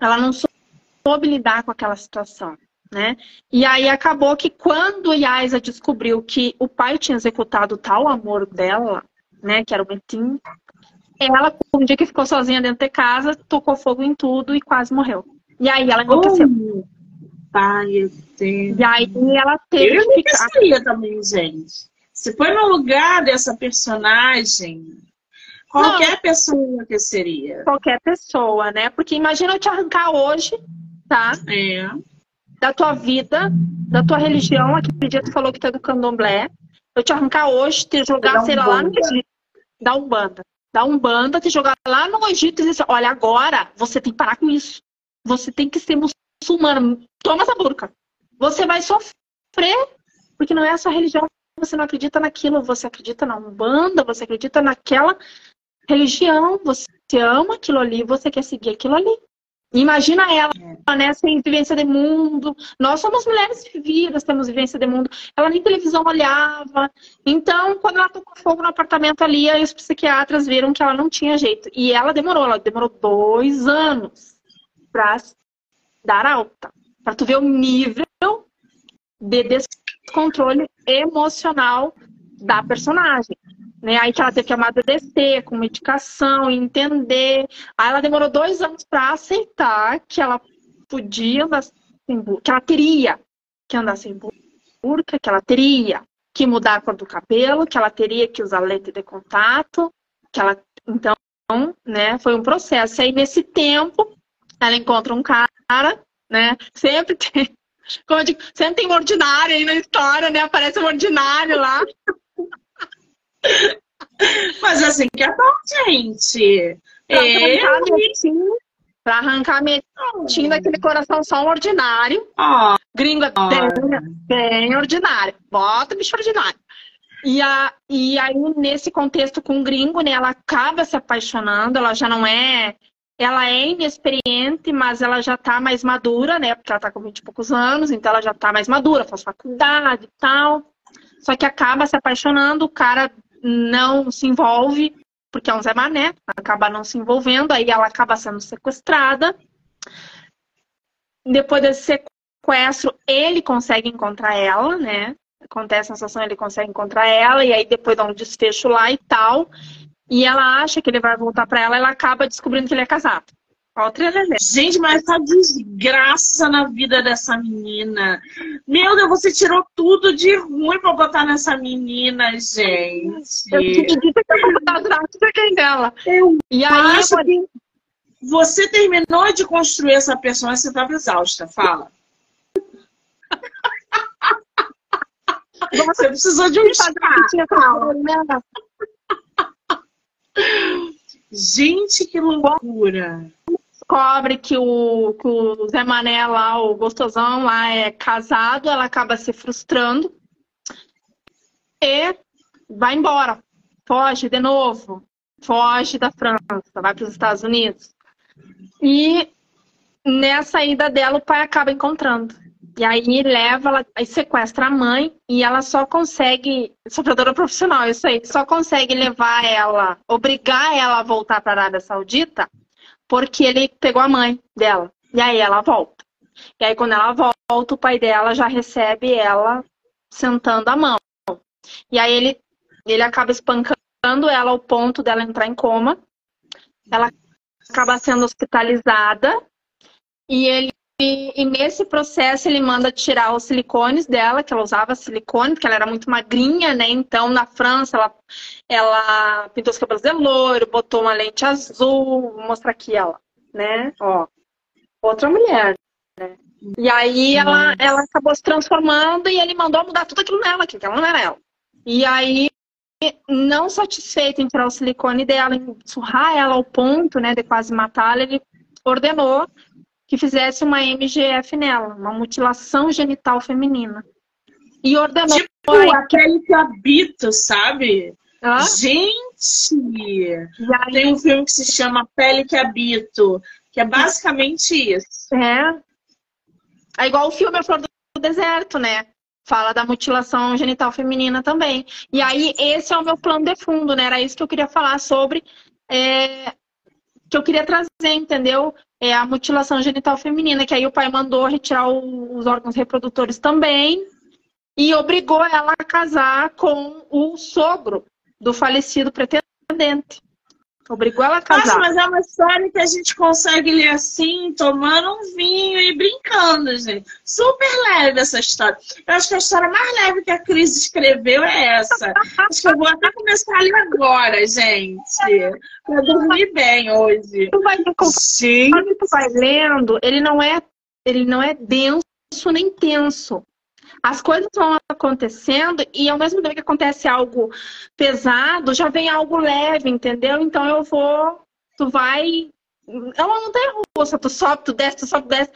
Ela não soube lidar com aquela situação, né? E aí acabou que quando Yaisa descobriu que o pai tinha executado tal amor dela, né, que era o Metin, ela, um dia que ficou sozinha dentro de casa, tocou fogo em tudo e quase morreu. E aí ela enlouqueceu. Oh, pai, e aí ela teve eu que ficar. também, gente. Se foi no lugar dessa personagem, qualquer Não, pessoa enlouqueceria. Qualquer pessoa, né? Porque imagina eu te arrancar hoje, tá? É. Da tua vida, da tua religião, aquele dia tu falou que é do candomblé. Eu te arrancar hoje, te jogar, sei lá, lá no Egito, da Umbanda da Umbanda, te jogar lá no Egito e dizer assim, olha, agora você tem que parar com isso. Você tem que ser muçulmano. Toma essa burca. Você vai sofrer, porque não é a sua religião. Você não acredita naquilo, você acredita na Umbanda, você acredita naquela religião, você ama aquilo ali, você quer seguir aquilo ali. Imagina ela, é. né, sem vivência de mundo. Nós somos mulheres vividas, temos vivência de mundo. Ela nem televisão olhava. Então, quando ela tocou fogo no apartamento ali, aí os psiquiatras viram que ela não tinha jeito. E ela demorou, ela demorou dois anos para dar alta. Para tu ver o nível de descontrole emocional da personagem. Né? Aí que ela teve que amadurecer com medicação, entender. Aí ela demorou dois anos para aceitar que ela podia andar sem burca, que ela teria que andar sem burca, que ela teria que mudar a cor do cabelo, que ela teria que usar lente de contato, que ela então, né, foi um processo. Aí nesse tempo, ela encontra um cara, né? Sempre tem, como eu digo, sempre tem um ordinário aí na história, né? Aparece um ordinário lá. Mas assim que é bom, gente. Pra é. arrancar metinho, pra arrancar daquele coração só um ordinário. Oh. Gringo é bem, bem ordinário. Bota bicho ordinário. E, a, e aí, nesse contexto com o gringo, né, ela acaba se apaixonando, ela já não é. Ela é inexperiente, mas ela já tá mais madura, né? Porque ela tá com 20 e poucos anos, então ela já tá mais madura, faz faculdade e tal. Só que acaba se apaixonando, o cara não se envolve, porque é um Zé Mané, acaba não se envolvendo, aí ela acaba sendo sequestrada. Depois desse sequestro, ele consegue encontrar ela, né? Acontece a sensação, ele consegue encontrar ela, e aí depois dá um desfecho lá e tal. E ela acha que ele vai voltar para ela, ela acaba descobrindo que ele é casado. Gente, mas essa desgraça na vida dessa menina. Meu Deus, você tirou tudo de ruim pra botar nessa menina, gente. Eu acredito que eu vou botar dela. Eu e aí, acho eu... que você terminou de construir essa personagem, você estava exausta. Fala. Você precisou de um chá. Gente, que loucura! Descobre que o, que o Zé Mané lá, o gostosão lá, é casado, ela acaba se frustrando e vai embora. Foge de novo. Foge da França, vai para os Estados Unidos. E nessa ida dela, o pai acaba encontrando. E aí leva, ela, aí sequestra a mãe e ela só consegue, sofredora profissional, isso aí, só consegue levar ela, obrigar ela a voltar para a Arábia Saudita, porque ele pegou a mãe dela. E aí ela volta. E aí quando ela volta, o pai dela já recebe ela sentando a mão. E aí ele, ele acaba espancando ela ao ponto dela entrar em coma. Ela acaba sendo hospitalizada e ele e, nesse processo ele manda tirar os silicones dela, que ela usava silicone, porque ela era muito magrinha, né? Então na França ela, ela pintou os cabelos de loiro, botou uma lente azul, vou mostrar aqui ela, né? Ó, outra mulher, né? E aí ela, ela acabou se transformando e ele mandou mudar tudo aquilo nela, que ela não era ela. E aí não satisfeito em tirar o silicone dela, em surrar ela ao ponto, né, de quase matá-la, ele ordenou que fizesse uma MGF nela, uma mutilação genital feminina. E ordenou. Tipo a pele que habita, sabe? Hã? Gente! Aí... Tem um filme que se chama Pele que Habito, que é basicamente isso. É. É igual o filme A Flor do Deserto, né? fala da mutilação genital feminina também. E aí, esse é o meu plano de fundo, né? Era isso que eu queria falar sobre, é, que eu queria trazer, entendeu? É a mutilação genital feminina, que aí o pai mandou retirar o, os órgãos reprodutores também e obrigou ela a casar com o sogro do falecido pretendente. Obrigou ela a casar. Nossa, mas é uma história que a gente consegue ler assim, tomando um vinho e brincando, gente. Super leve essa história. Eu acho que a história mais leve que a Cris escreveu é essa. acho que eu vou até começar a ler agora, gente. Pra dormir bem hoje. Tu vai, Sim. tu vai lendo, ele não é, ele não é denso nem tenso as coisas vão acontecendo e ao mesmo tempo que acontece algo pesado, já vem algo leve, entendeu? Então eu vou, tu vai, é uma montanha russa, tu sobe, tu desce, tu sobe, desce.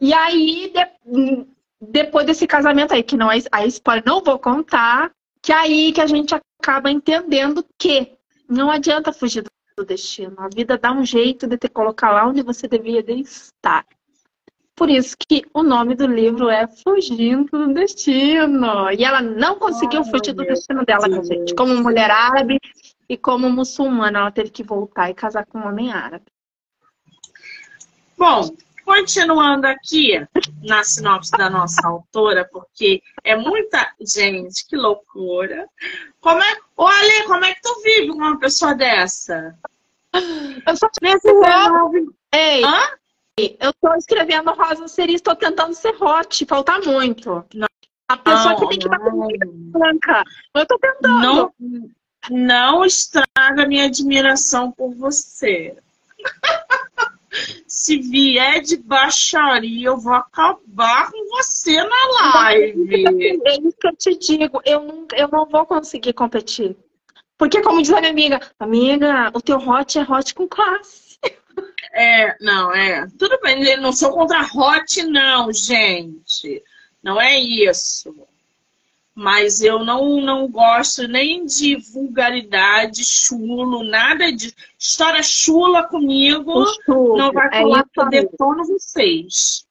E aí, de, depois desse casamento aí, que não é a spoiler, não vou contar, que é aí que a gente acaba entendendo que não adianta fugir do destino. A vida dá um jeito de te colocar lá onde você devia estar. Por isso que o nome do livro é Fugindo do Destino. E ela não conseguiu oh, fugir do destino dela, Deus. gente. Como mulher árabe e como muçulmana, ela teve que voltar e casar com um homem árabe. Bom, continuando aqui na sinopse da nossa autora, porque é muita gente, que loucura. Como é, olha, como é que tu vive com uma pessoa dessa? Eu só Nesse Ei, Hã? Eu estou escrevendo Rosa Seri, estou tentando ser hot, falta muito. A pessoa não, que tem que estar branca. Eu estou tentando. Não, não estraga minha admiração por você. Se vier de baixaria, eu vou acabar com você na live. É isso que eu te digo. Eu não, eu não vou conseguir competir. Porque, como diz a minha amiga, amiga, o teu hot é hot com classe. É, não, é. Tudo bem, não sou contra hot, não, gente. Não é isso. Mas eu não, não gosto nem de vulgaridade, chulo, nada de. História chula comigo. Não vai falar é que eu detono vocês.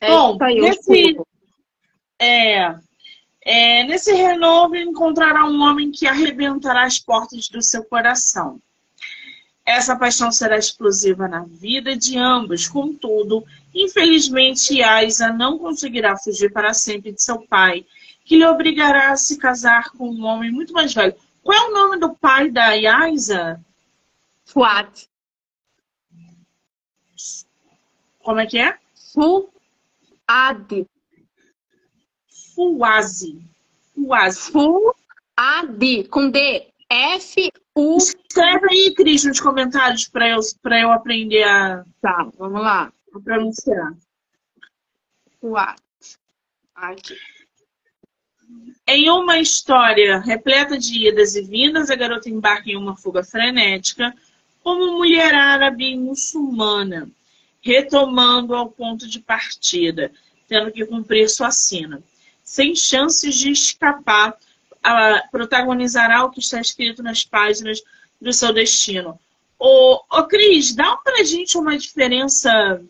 É Bom, nesse, é, é, nesse renovo encontrará um homem que arrebentará as portas do seu coração. Essa paixão será explosiva na vida de ambos. Contudo, infelizmente, Isa não conseguirá fugir para sempre de seu pai, que lhe obrigará a se casar com um homem muito mais velho. Qual é o nome do pai da Isa? Fuad. Como é que é? Fuad. Fuazi. Fuazi. Fuad. Com D. F-U. Escreve aí, Cris, nos comentários para eu, pra eu aprender a, Tá, vamos lá. a pronunciar. Fuad. Aqui. Em uma história repleta de idas e vindas, a garota embarca em uma fuga frenética como mulher árabe e muçulmana, retomando ao ponto de partida, tendo que cumprir sua sina. Sem chances de escapar, protagonizará o que está escrito nas páginas do seu destino. Ô, ô Cris, dá pra gente uma diferença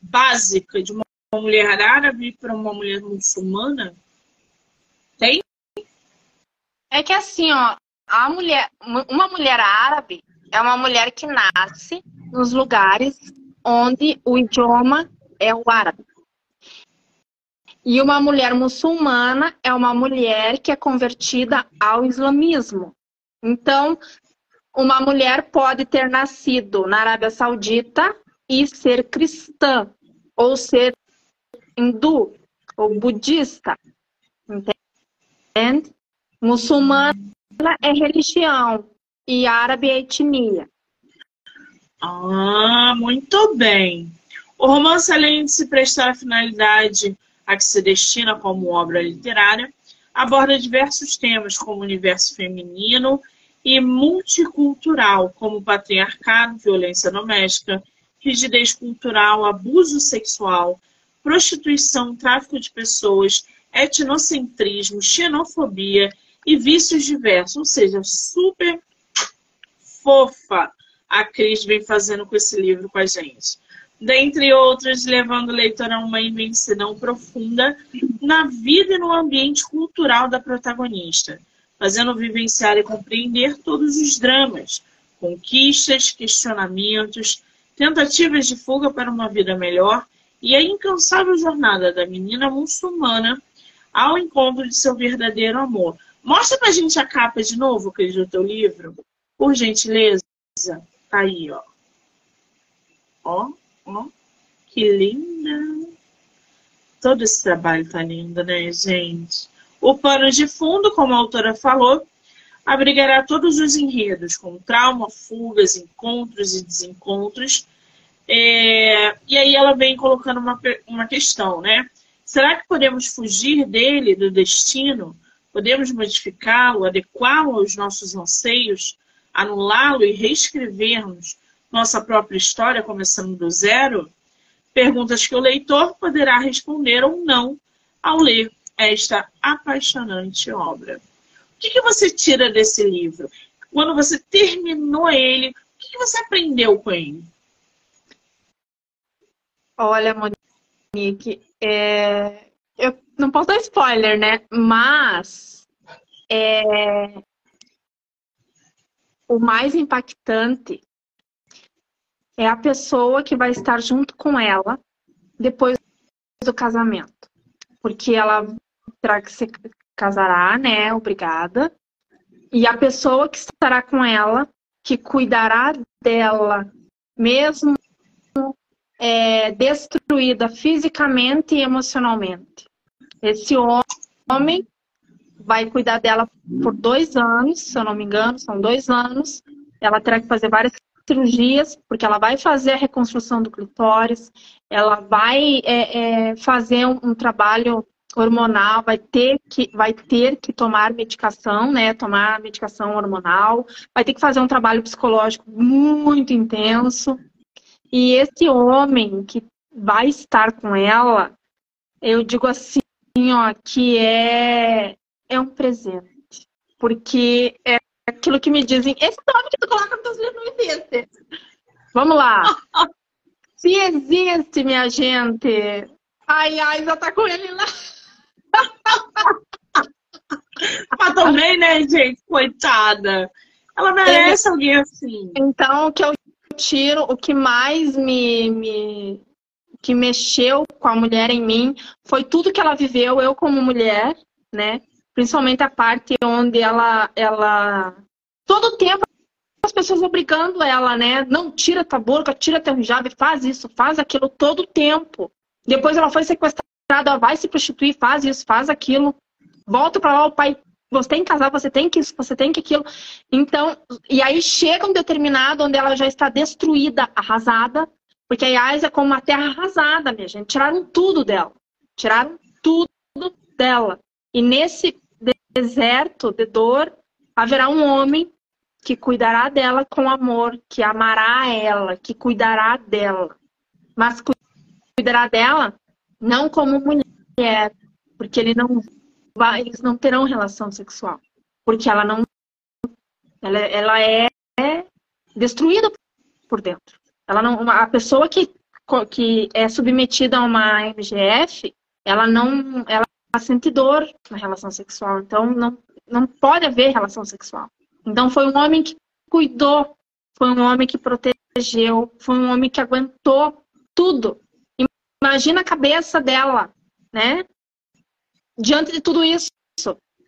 básica de uma mulher árabe para uma mulher muçulmana? Tem? É que assim, ó, a mulher, uma mulher árabe é uma mulher que nasce nos lugares onde o idioma é o árabe. E uma mulher muçulmana é uma mulher que é convertida ao islamismo. Então, uma mulher pode ter nascido na Arábia Saudita e ser cristã, ou ser hindu, ou budista. Entende? Muçulmana é religião e árabe é etnia. Ah, muito bem. O romance, além de se prestar à finalidade a que se destina como obra literária, aborda diversos temas como o universo feminino e multicultural, como patriarcado, violência doméstica, rigidez cultural, abuso sexual, prostituição, tráfico de pessoas, etnocentrismo, xenofobia e vícios diversos. Ou seja, super fofa a Cris vem fazendo com esse livro com a gente. Dentre outros, levando o leitor a uma imensidão profunda na vida e no ambiente cultural da protagonista, fazendo vivenciar e compreender todos os dramas, conquistas, questionamentos, tentativas de fuga para uma vida melhor e a incansável jornada da menina muçulmana ao encontro de seu verdadeiro amor. Mostra pra gente a capa de novo, Cris, do teu livro. Por gentileza, tá aí, ó. Ó, ó, que linda. Todo esse trabalho tá lindo, né, gente? O pano de fundo, como a autora falou, abrigará todos os enredos, com trauma, fugas, encontros e desencontros. É... E aí ela vem colocando uma, uma questão, né? Será que podemos fugir dele, do destino? Podemos modificá-lo, adequá-lo aos nossos anseios? anulá-lo e reescrevermos nossa própria história, começando do zero? Perguntas que o leitor poderá responder ou não ao ler esta apaixonante obra. O que, que você tira desse livro? Quando você terminou ele, o que, que você aprendeu com ele? Olha, Monique, é... eu não posso dar spoiler, né? Mas é o mais impactante é a pessoa que vai estar junto com ela depois do casamento. Porque ela terá que se casará, né? Obrigada. E a pessoa que estará com ela, que cuidará dela, mesmo é, destruída fisicamente e emocionalmente. Esse homem vai cuidar dela por dois anos, se eu não me engano, são dois anos. Ela terá que fazer várias cirurgias, porque ela vai fazer a reconstrução do clitóris, ela vai é, é, fazer um, um, trabalho hormonal, vai ter, que, vai ter que tomar medicação, né? Tomar medicação hormonal, vai ter que fazer um trabalho psicológico muito intenso. E esse homem que vai estar com ela, eu digo assim, ó, que é é um presente. Porque é aquilo que me dizem, esse nome que tu coloca nos teus livros não existe. Vamos lá. Se existe, minha gente. Ai, ai, já tá com ele lá. Mas também, né, gente? Coitada. Ela merece alguém assim. Então, o que eu tiro, o que mais me, me que mexeu com a mulher em mim foi tudo que ela viveu, eu como mulher, né? Principalmente a parte onde ela, ela todo tempo as pessoas obrigando ela, né? Não, tira tua burca, tira teu hijab, faz isso, faz aquilo todo tempo. Depois ela foi sequestrada, vai se prostituir, faz isso, faz aquilo. Volta para lá, o pai, você tem que casar, você tem que isso, você tem que aquilo. Então, e aí chega um determinado onde ela já está destruída, arrasada, porque a Yas é como uma terra arrasada, minha gente. Tiraram tudo dela. Tiraram tudo dela. E nesse deserto de dor, haverá um homem que cuidará dela com amor, que amará ela, que cuidará dela. Mas cuidará dela não como mulher, porque ele não vai, eles não terão relação sexual, porque ela não ela, ela é destruída por dentro. Ela não, a pessoa que, que é submetida a uma MGF, ela não, ela sente dor na relação sexual. Então não, não pode haver relação sexual. Então foi um homem que cuidou, foi um homem que protegeu, foi um homem que aguentou tudo. Imagina a cabeça dela, né? Diante de tudo isso,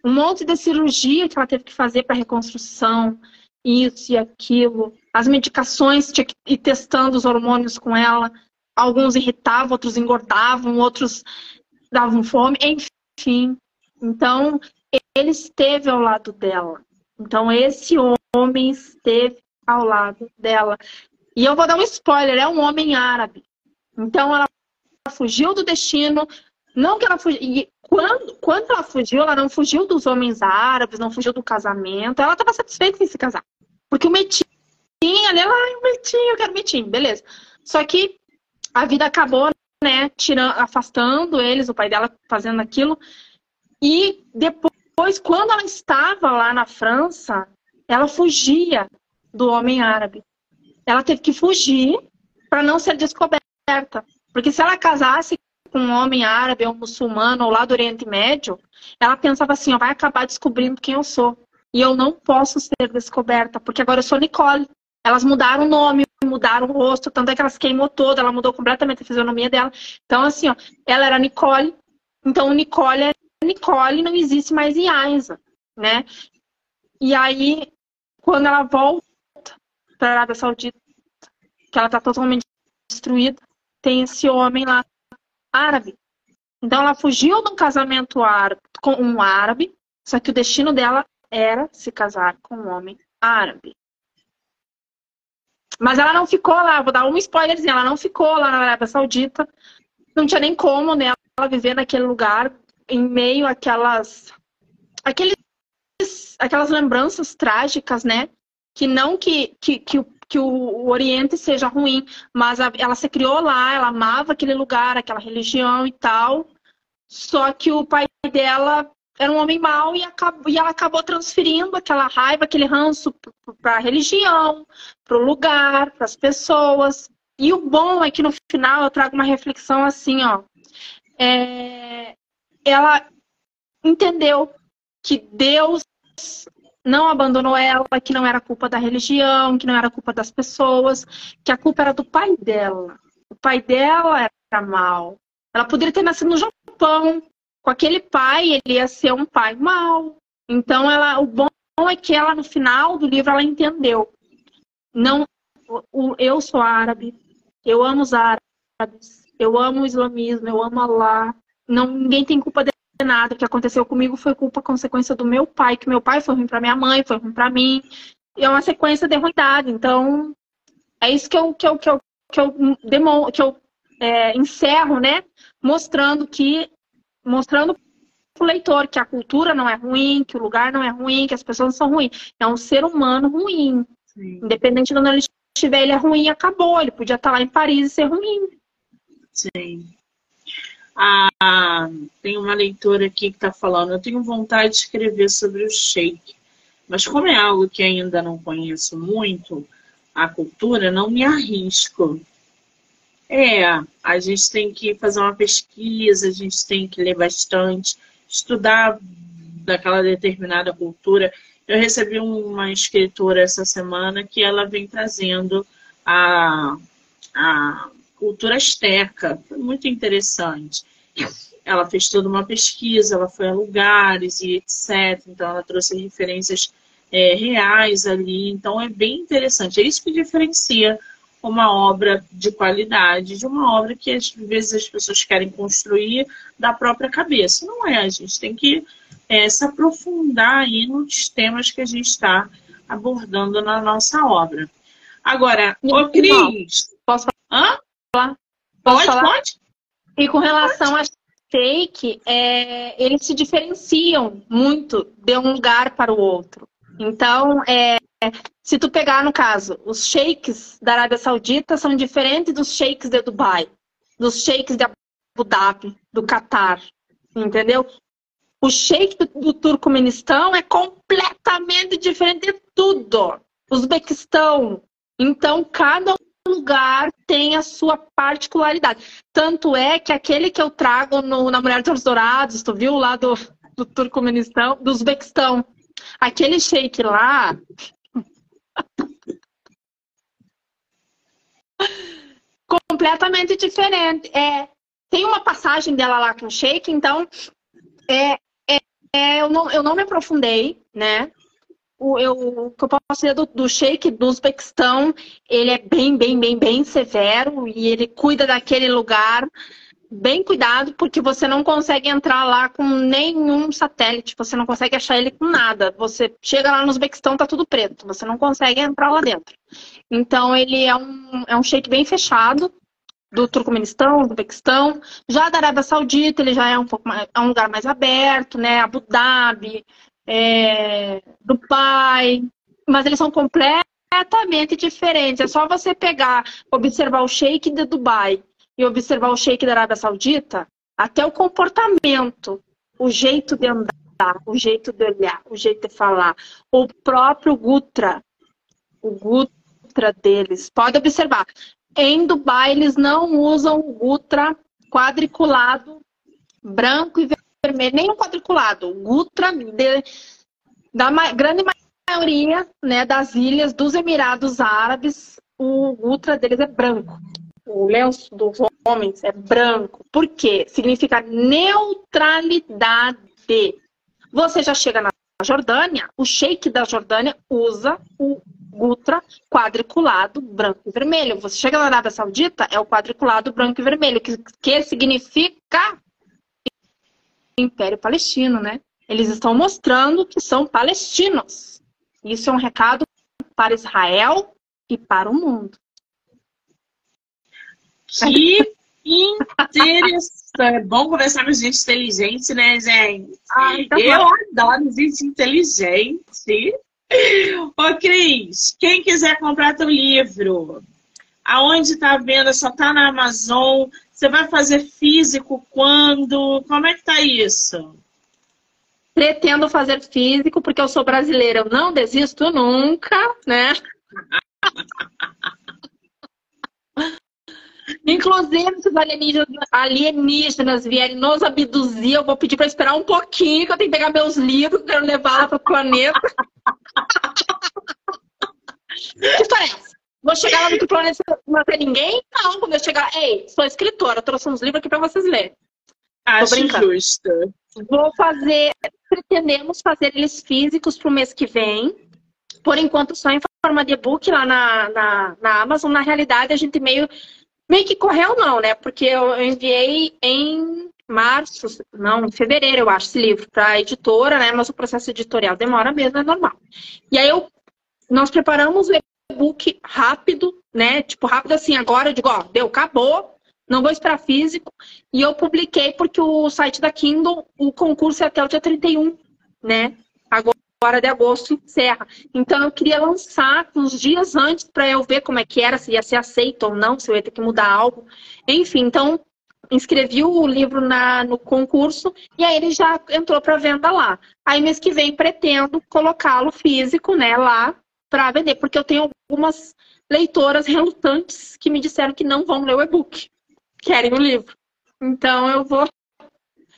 um monte de cirurgia que ela teve que fazer para reconstrução, isso e aquilo, as medicações, tinha que ir testando os hormônios com ela. Alguns irritavam, outros engordavam, outros davam fome, enfim. Então, ele esteve ao lado dela. Então, esse homem esteve ao lado dela. E eu vou dar um spoiler: é um homem árabe. Então, ela fugiu do destino. Não que ela fugiu. E quando, quando ela fugiu, ela não fugiu dos homens árabes, não fugiu do casamento. Ela estava satisfeita em se casar. Porque o metinho ali, ela, ai, o metinho, eu quero metinho, beleza. Só que a vida acabou, né, tirando, afastando eles, o pai dela fazendo aquilo. E depois, quando ela estava lá na França, ela fugia do homem árabe. Ela teve que fugir para não ser descoberta. Porque se ela casasse com um homem árabe ou muçulmano ou lá do Oriente Médio, ela pensava assim, ó, vai acabar descobrindo quem eu sou. E eu não posso ser descoberta, porque agora eu sou Nicole. Elas mudaram o nome, mudaram o rosto, tanto é que elas queimou toda, ela mudou completamente a fisionomia dela. Então, assim, ó, ela era Nicole, então Nicole é Nicole, não existe mais Yaisa, né? E aí, quando ela volta para a Arábia Saudita, que ela tá totalmente destruída, tem esse homem lá, árabe. Então, ela fugiu de um casamento árabe, com um árabe, só que o destino dela era se casar com um homem árabe. Mas ela não ficou lá, vou dar um spoilerzinho, ela não ficou lá na Arábia Saudita. Não tinha nem como né, ela viver naquele lugar, em meio àquelas. Aqueles, aquelas lembranças trágicas, né? Que não que, que, que, que o, Oriente seja ruim, mas ela se criou lá, ela amava aquele lugar, aquela religião e tal. Só que o pai dela era um homem mau e, acabou, e ela acabou transferindo aquela raiva, aquele ranço para a religião, para o lugar, para as pessoas. E o bom é que no final eu trago uma reflexão assim, ó. É, ela entendeu que Deus não abandonou ela, que não era culpa da religião, que não era culpa das pessoas, que a culpa era do pai dela. O pai dela era mal. Ela poderia ter nascido no Japão, com aquele pai, ele ia ser um pai mau. Então, ela, o bom é que ela, no final do livro, ela entendeu. Não, eu sou árabe, eu amo os árabes, eu amo o islamismo, eu amo Allah. Não, ninguém tem culpa de nada. O que aconteceu comigo foi culpa, consequência do meu pai, que meu pai foi ruim para minha mãe, foi ruim para mim. E é uma sequência de ruindade. Então, é isso que eu, que eu, que eu, que eu, demo, que eu é, encerro, né? Mostrando que mostrando para o leitor que a cultura não é ruim, que o lugar não é ruim, que as pessoas não são ruins. É um ser humano ruim. Sim. Independente de onde ele estiver, ele é ruim acabou. Ele podia estar lá em Paris e ser ruim. Sim. Ah, tem uma leitora aqui que está falando, eu tenho vontade de escrever sobre o shake, mas como é algo que ainda não conheço muito, a cultura, não me arrisco. É, a gente tem que fazer uma pesquisa, a gente tem que ler bastante, estudar daquela determinada cultura. Eu recebi uma escritora essa semana que ela vem trazendo a, a cultura asteca. Foi muito interessante. Ela fez toda uma pesquisa, ela foi a lugares e etc. Então, ela trouxe referências é, reais ali. Então é bem interessante. É isso que diferencia uma obra de qualidade de uma obra que às vezes as pessoas querem construir da própria cabeça. Não é, a gente tem que é, se aprofundar aí nos temas que a gente está abordando na nossa obra. Agora, ô Cris. Posso falar? Hã? Posso pode, falar? pode. E com relação pode. a shake, é, eles se diferenciam muito de um lugar para o outro. Então, é, se tu pegar, no caso, os sheiks da Arábia Saudita são diferentes dos sheiks de Dubai, dos sheiks de Abu Dhabi, do Catar, entendeu? O sheik do, do Turcomenistão é completamente diferente de tudo. Uzbequistão. Então, cada lugar tem a sua particularidade. Tanto é que aquele que eu trago no, na Mulher dos Dourados, tu viu lá do, do Turcomenistão, do Uzbequistão, aquele shake lá. completamente diferente. É, tem uma passagem dela lá com o shake, então é, é, é, eu, não, eu não me aprofundei, né? O, eu, o que eu posso dizer do, do Sheik do Uzbequistão, ele é bem, bem, bem, bem severo e ele cuida daquele lugar bem cuidado, porque você não consegue entrar lá com nenhum satélite, você não consegue achar ele com nada. Você chega lá no Uzbequistão, tá tudo preto, você não consegue entrar lá dentro. Então ele é um, é um shake bem fechado do Turcomenistão, do Uzbequistão. Já da Arábia Saudita, ele já é um pouco mais, é um lugar mais aberto, né? Abu Dhabi, é, Dubai, mas eles são completamente diferentes. É só você pegar, observar o shake de Dubai e observar o sheik da Arábia Saudita, até o comportamento, o jeito de andar, o jeito de olhar, o jeito de falar, o próprio Gutra, o Gutra deles. Pode observar. Em Dubai, eles não usam o Gutra quadriculado, branco e vermelho, nem o quadriculado. O Gutra de, da grande maioria né, das ilhas dos Emirados Árabes, o Gutra deles é branco o lenço dos homens é branco. Por quê? Significa neutralidade. Você já chega na Jordânia, o sheik da Jordânia usa o Gutra quadriculado branco e vermelho. Você chega na Arábia Saudita, é o quadriculado branco e vermelho, que, que significa Império Palestino, né? Eles estão mostrando que são palestinos. Isso é um recado para Israel e para o mundo. Que interessante. É bom conversar com gente inteligente, né, gente? Ah, então Eu bom. adoro gente inteligente. Ô, Cris, quem quiser comprar teu livro, aonde tá vendo? Só tá na Amazon? Você vai fazer físico quando? Como é que tá isso? Pretendo fazer físico, porque eu sou brasileira, eu não desisto nunca, né? Inclusive, se os alienígenas, alienígenas vierem nos abduzir, eu vou pedir para esperar um pouquinho, que eu tenho que pegar meus livros, quero levar lá para o planeta. que história é essa? Vou chegar lá no planeta não ter ninguém? Não, quando eu chegar, ei, sou escritora, trouxe uns livros aqui para vocês lerem. Acho justo. Vou fazer, pretendemos fazer eles físicos para o mês que vem. Por enquanto, só em forma de e-book lá na, na, na Amazon. Na realidade, a gente meio Meio que correu não, né? Porque eu enviei em março, não, em fevereiro, eu acho, esse livro para a editora, né? Mas o processo editorial demora mesmo, é normal. E aí eu, nós preparamos o e-book rápido, né? Tipo, rápido assim, agora eu digo, ó, deu, acabou, não vou esperar físico. E eu publiquei porque o site da Kindle, o concurso é até o dia 31, né? Agora agora de agosto encerra. Então eu queria lançar uns dias antes para eu ver como é que era, se ia ser aceito ou não, se eu ia ter que mudar algo. Enfim, então inscrevi o livro na, no concurso e aí ele já entrou para venda lá. Aí mês que vem pretendo colocá-lo físico, né, lá para vender, porque eu tenho algumas leitoras relutantes que me disseram que não vão ler o e-book, querem o livro. Então eu vou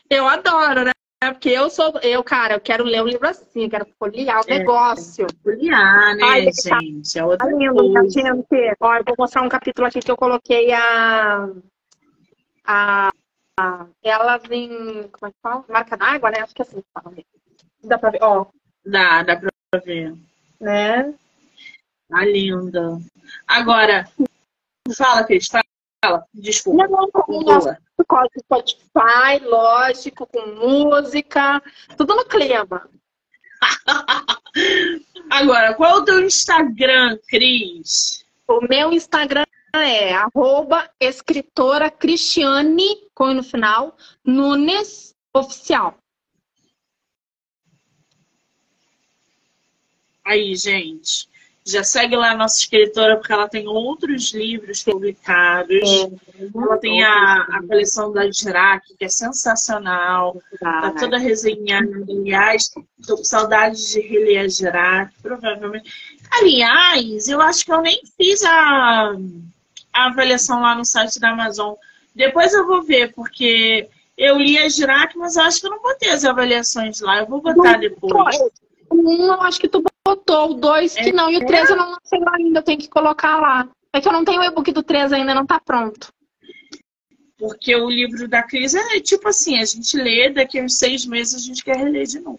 eu adoro, né? É porque eu sou, eu, cara, eu quero ler o livro assim, quero folhear o é, negócio. Folhear, né, Ai, gente? É outra tá lindo, coisa. gente. Ó, eu vou mostrar um capítulo aqui que eu coloquei a. a, a ela vem. Como é que fala? Marca d'água, né? Acho que é assim que fala. Dá pra ver, ó. Dá, dá pra ver. Né? Tá linda. Agora, fala, Cris, fala. Desculpa. Não, não, Boa. com Spotify, lógico, com música, tudo no clima. Agora, qual é o teu Instagram, Cris? O meu Instagram é arroba escritora Cristiane, com no final, Nunes Oficial. Aí, gente. Já segue lá a nossa escritora, porque ela tem outros livros publicados. É, ela tem a, a coleção da Dirac, que é sensacional. Tá toda resenhada. Aliás, tô com saudade de reler a Dirac, provavelmente. Aliás, eu acho que eu nem fiz a, a avaliação lá no site da Amazon. Depois eu vou ver, porque eu li a Girac, mas eu acho que eu não botei as avaliações lá. Eu vou botar depois. Um, eu acho que tu botou, o dois que é, não, e o três eu não lá ainda, eu tenho que colocar lá. É que eu não tenho o e-book do 3 ainda, não tá pronto. Porque o livro da Cris é tipo assim, a gente lê, daqui a uns seis meses a gente quer reler de novo.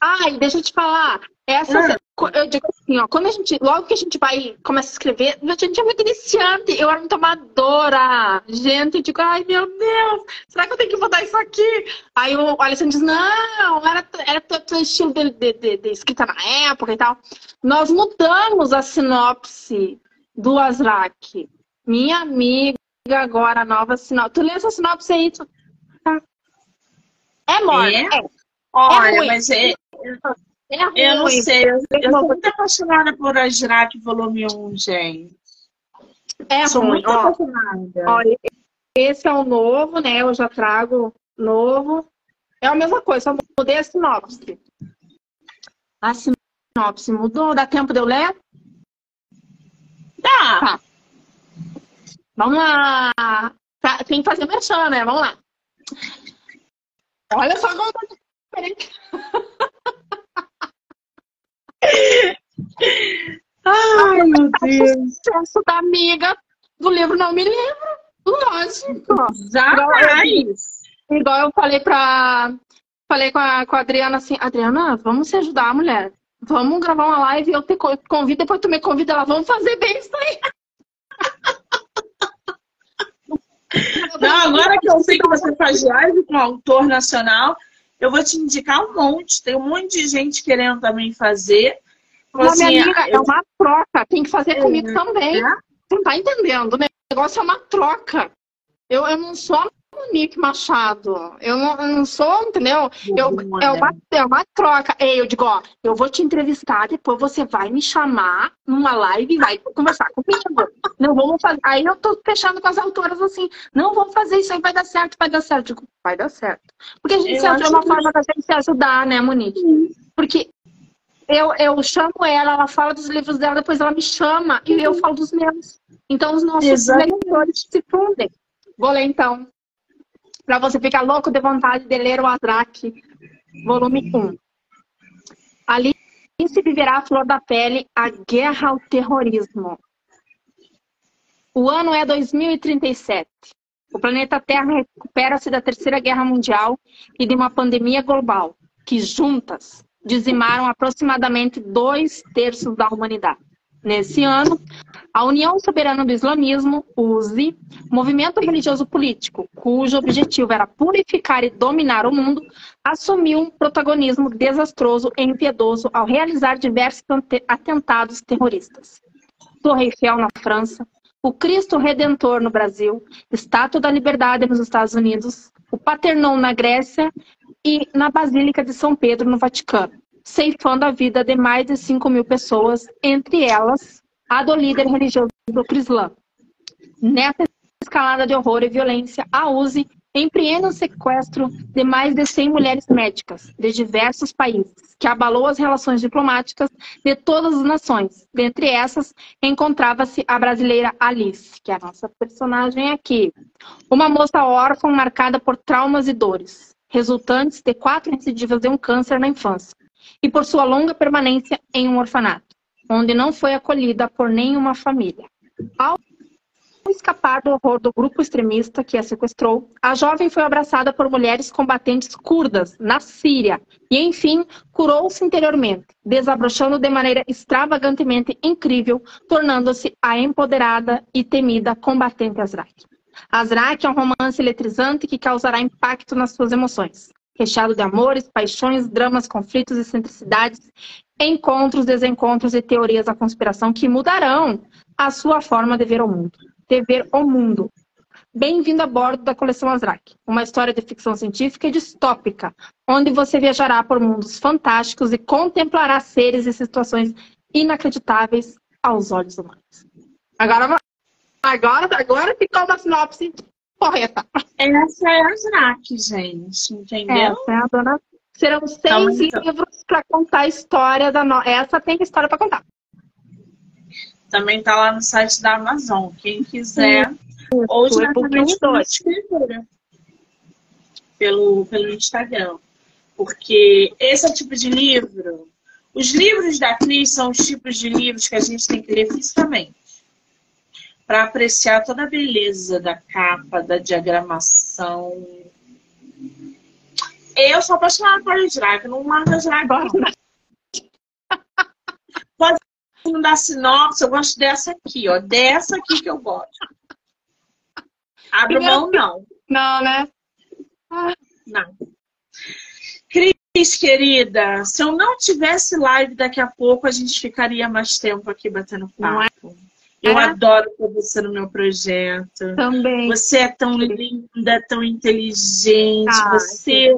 Ai, deixa eu te falar. Essa, ah. Eu digo assim, ó, quando a gente, logo que a gente vai, começa a escrever, a gente é muito iniciante, eu era muito amadora. Gente, eu digo, ai meu Deus, será que eu tenho que botar isso aqui? Aí o Alessandro diz, não, era, era teu estilo de, de, de, de, escrita na época e tal. Nós mudamos a sinopse do Azrak. Minha amiga, agora, a nova sinopse. Tu lê essa sinopse aí? Tu... Tá. É morna, é. é. Olha, é mas é, é ruim. Eu não sei. Eu, eu sou muito apaixonada por Ajrak volume 1, gente. É sou ruim. muito Ó, apaixonada. Esse é o novo, né? Eu já trago novo. É a mesma coisa, só mudei a sinopse. A sinopse mudou. Dá tempo de eu ler? Dá. Tá. Vamos lá. Tá, tem que fazer merchan, né? Vamos lá. Olha só como tá diferente. Ai, meu Deus. Sucesso da amiga do livro Não Me Lembro. Lógico. Jamais. Igual eu falei pra. Falei com a, com a Adriana assim, Adriana, vamos se ajudar, mulher. Vamos gravar uma live, eu te convido, depois tu me convida ela, vamos fazer bem isso aí. Não, agora que eu sei que você faz live com autor nacional, eu vou te indicar um monte. Tem um monte de gente querendo também fazer. Então, assim, minha amiga, eu... é uma troca. Tem que fazer é, comigo também. É? Não tá entendendo. O negócio é uma troca. Eu, eu não sou Monique Machado. Eu não, eu não sou, entendeu? Eu, é, uma, é uma troca. Eu digo, ó, eu vou te entrevistar, depois você vai me chamar numa live e vai conversar comigo. Não vamos fazer. Aí eu tô fechando com as autoras assim, não vamos fazer isso aí, vai dar certo, vai dar certo. Eu digo, vai dar certo. Porque a gente é uma forma da gente se ajudar, né, Monique? Porque eu, eu chamo ela, ela fala dos livros dela, depois ela me chama e eu falo dos meus. Então os nossos leitores se fundem. Vou ler então para você ficar louco de vontade de ler o Azrak, volume 1. Ali se viverá a flor da pele, a guerra ao terrorismo. O ano é 2037. O planeta Terra recupera-se da Terceira Guerra Mundial e de uma pandemia global, que juntas dizimaram aproximadamente dois terços da humanidade. Nesse ano, a União Soberana do Islamismo, USI, movimento religioso político, cujo objetivo era purificar e dominar o mundo, assumiu um protagonismo desastroso e impiedoso ao realizar diversos atentados terroristas. Torre Eiffel na França, o Cristo Redentor no Brasil, Estátua da Liberdade nos Estados Unidos, o Paternon na Grécia e na Basílica de São Pedro no Vaticano ceifando a vida de mais de 5 mil pessoas, entre elas a do líder religioso do Islã. Nessa escalada de horror e violência, a USE empreende o sequestro de mais de 100 mulheres médicas de diversos países, que abalou as relações diplomáticas de todas as nações. Dentre essas, encontrava-se a brasileira Alice, que é a nossa personagem aqui. Uma moça órfã marcada por traumas e dores, resultantes de quatro recidivas de um câncer na infância e por sua longa permanência em um orfanato, onde não foi acolhida por nenhuma família. Ao escapar do horror do grupo extremista que a sequestrou, a jovem foi abraçada por mulheres combatentes curdas na Síria e, enfim, curou-se interiormente, desabrochando de maneira extravagantemente incrível, tornando-se a empoderada e temida combatente Azrak. Azrak é um romance eletrizante que causará impacto nas suas emoções, recheado de amores, paixões, dramas, conflitos, excentricidades, encontros, desencontros e teorias da conspiração que mudarão a sua forma de ver o mundo. De ver o mundo. Bem-vindo a bordo da coleção Azrak, uma história de ficção científica e distópica, onde você viajará por mundos fantásticos e contemplará seres e situações inacreditáveis aos olhos humanos. Agora, agora, agora ficou uma sinopse correta. Essa é a Azrak, gente, entendeu? Essa é a dona. Serão seis então. livros para contar a história da. No... Essa tem história para contar. Também está lá no site da Amazon. Quem quiser, ou diretamente pela escritura, pelo, pelo Instagram. Porque esse é o tipo de livro. Os livros da Cris são os tipos de livros que a gente tem que ler fisicamente. Para apreciar toda a beleza da capa, da diagramação. Eu sou apaixonada por Drag, não manda Drag. Pode não dá sinopse, eu gosto dessa aqui, ó. Dessa aqui que eu gosto. Abre mão, não. Não, né? Não. Cris, querida, se eu não tivesse live daqui a pouco, a gente ficaria mais tempo aqui batendo papo. É? Eu é? adoro ter você no meu projeto. Também. Você é tão linda, tão inteligente. Ah, você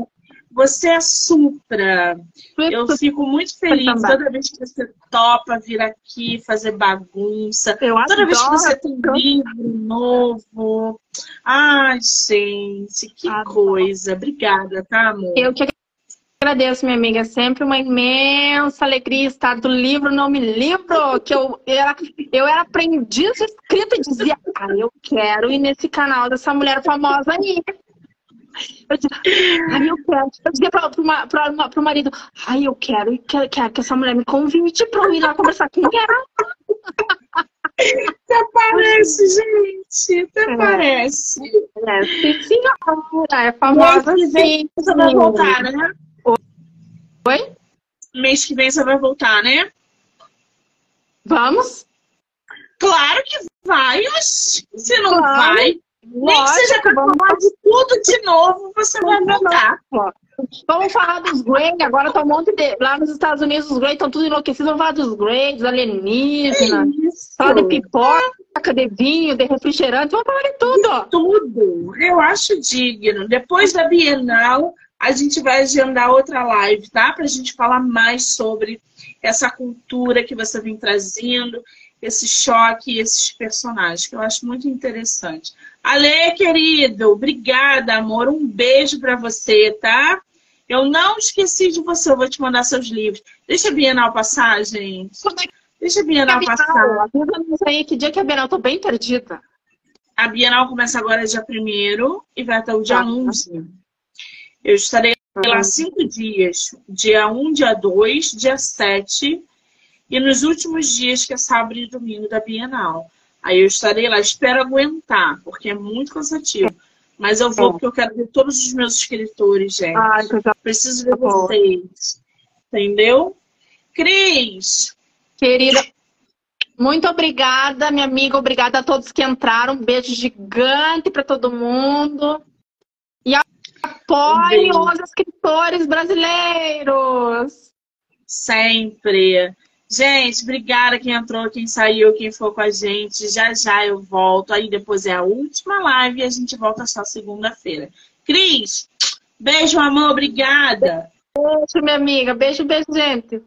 você é supra. Eu fico muito feliz toda vez que você topa vir aqui fazer bagunça. Eu toda adoro. vez que você tem um livro novo. Ai, gente, que adoro. coisa. Obrigada, tá, amor? Eu que agradeço, minha amiga. É sempre uma imensa alegria estar do livro Não Me Livro, que eu era, eu era aprendiz de escrita e dizia, ah, eu quero ir nesse canal dessa mulher famosa aí. Eu dizia, ai, eu quero. Eu dizia para o marido, ai, eu quero, quero, quero que essa mulher me convide para eu ir lá conversar com ela. Até parece, gente. Até é. parece. É, sim, senhora. É famosa, vem você vai voltar, né? Oi? Mês que vem você vai voltar, né? Vamos? Claro que vai. Se não claro. vai, nem que seja para falar de tudo de novo, você vai voltar. Vamos falar dos Grey, agora tá um monte de. Lá nos Estados Unidos, os Grey estão tudo enlouquecidos. Vamos falar dos Grey, dos alienígenas. Falar de pipoca, de vinho, de refrigerante. Vamos falar de tudo. De tudo. Eu acho digno. Depois da Bienal, a gente vai agendar outra live, tá? Pra gente falar mais sobre essa cultura que você vem trazendo, esse choque, esses personagens, que eu acho muito interessante. Ale, querido, obrigada, amor. Um beijo para você, tá? Eu não esqueci de você, eu vou te mandar seus livros. Deixa a Bienal passar, gente. Deixa a Bienal, Bienal passar. Não sei que dia que a Bienal, tô bem perdida. A Bienal começa agora dia 1 e vai até o dia ah, 11. Eu estarei uhum. lá cinco dias. Dia 1, dia 2, dia 7 e nos últimos dias, que é sábado e domingo da Bienal. Aí eu estarei lá, espero aguentar, porque é muito cansativo. Mas eu vou porque eu quero ver todos os meus escritores, gente. Ah, então Preciso ver tá vocês. Entendeu? Cris! Querida, muito obrigada, minha amiga. Obrigada a todos que entraram. Um beijo gigante para todo mundo. Apoiem os escritores brasileiros. Sempre. Gente, obrigada quem entrou, quem saiu, quem for com a gente. Já já eu volto. Aí depois é a última live e a gente volta só segunda-feira. Cris, beijo, amor. Obrigada. Beijo, minha amiga. Beijo, beijo, gente.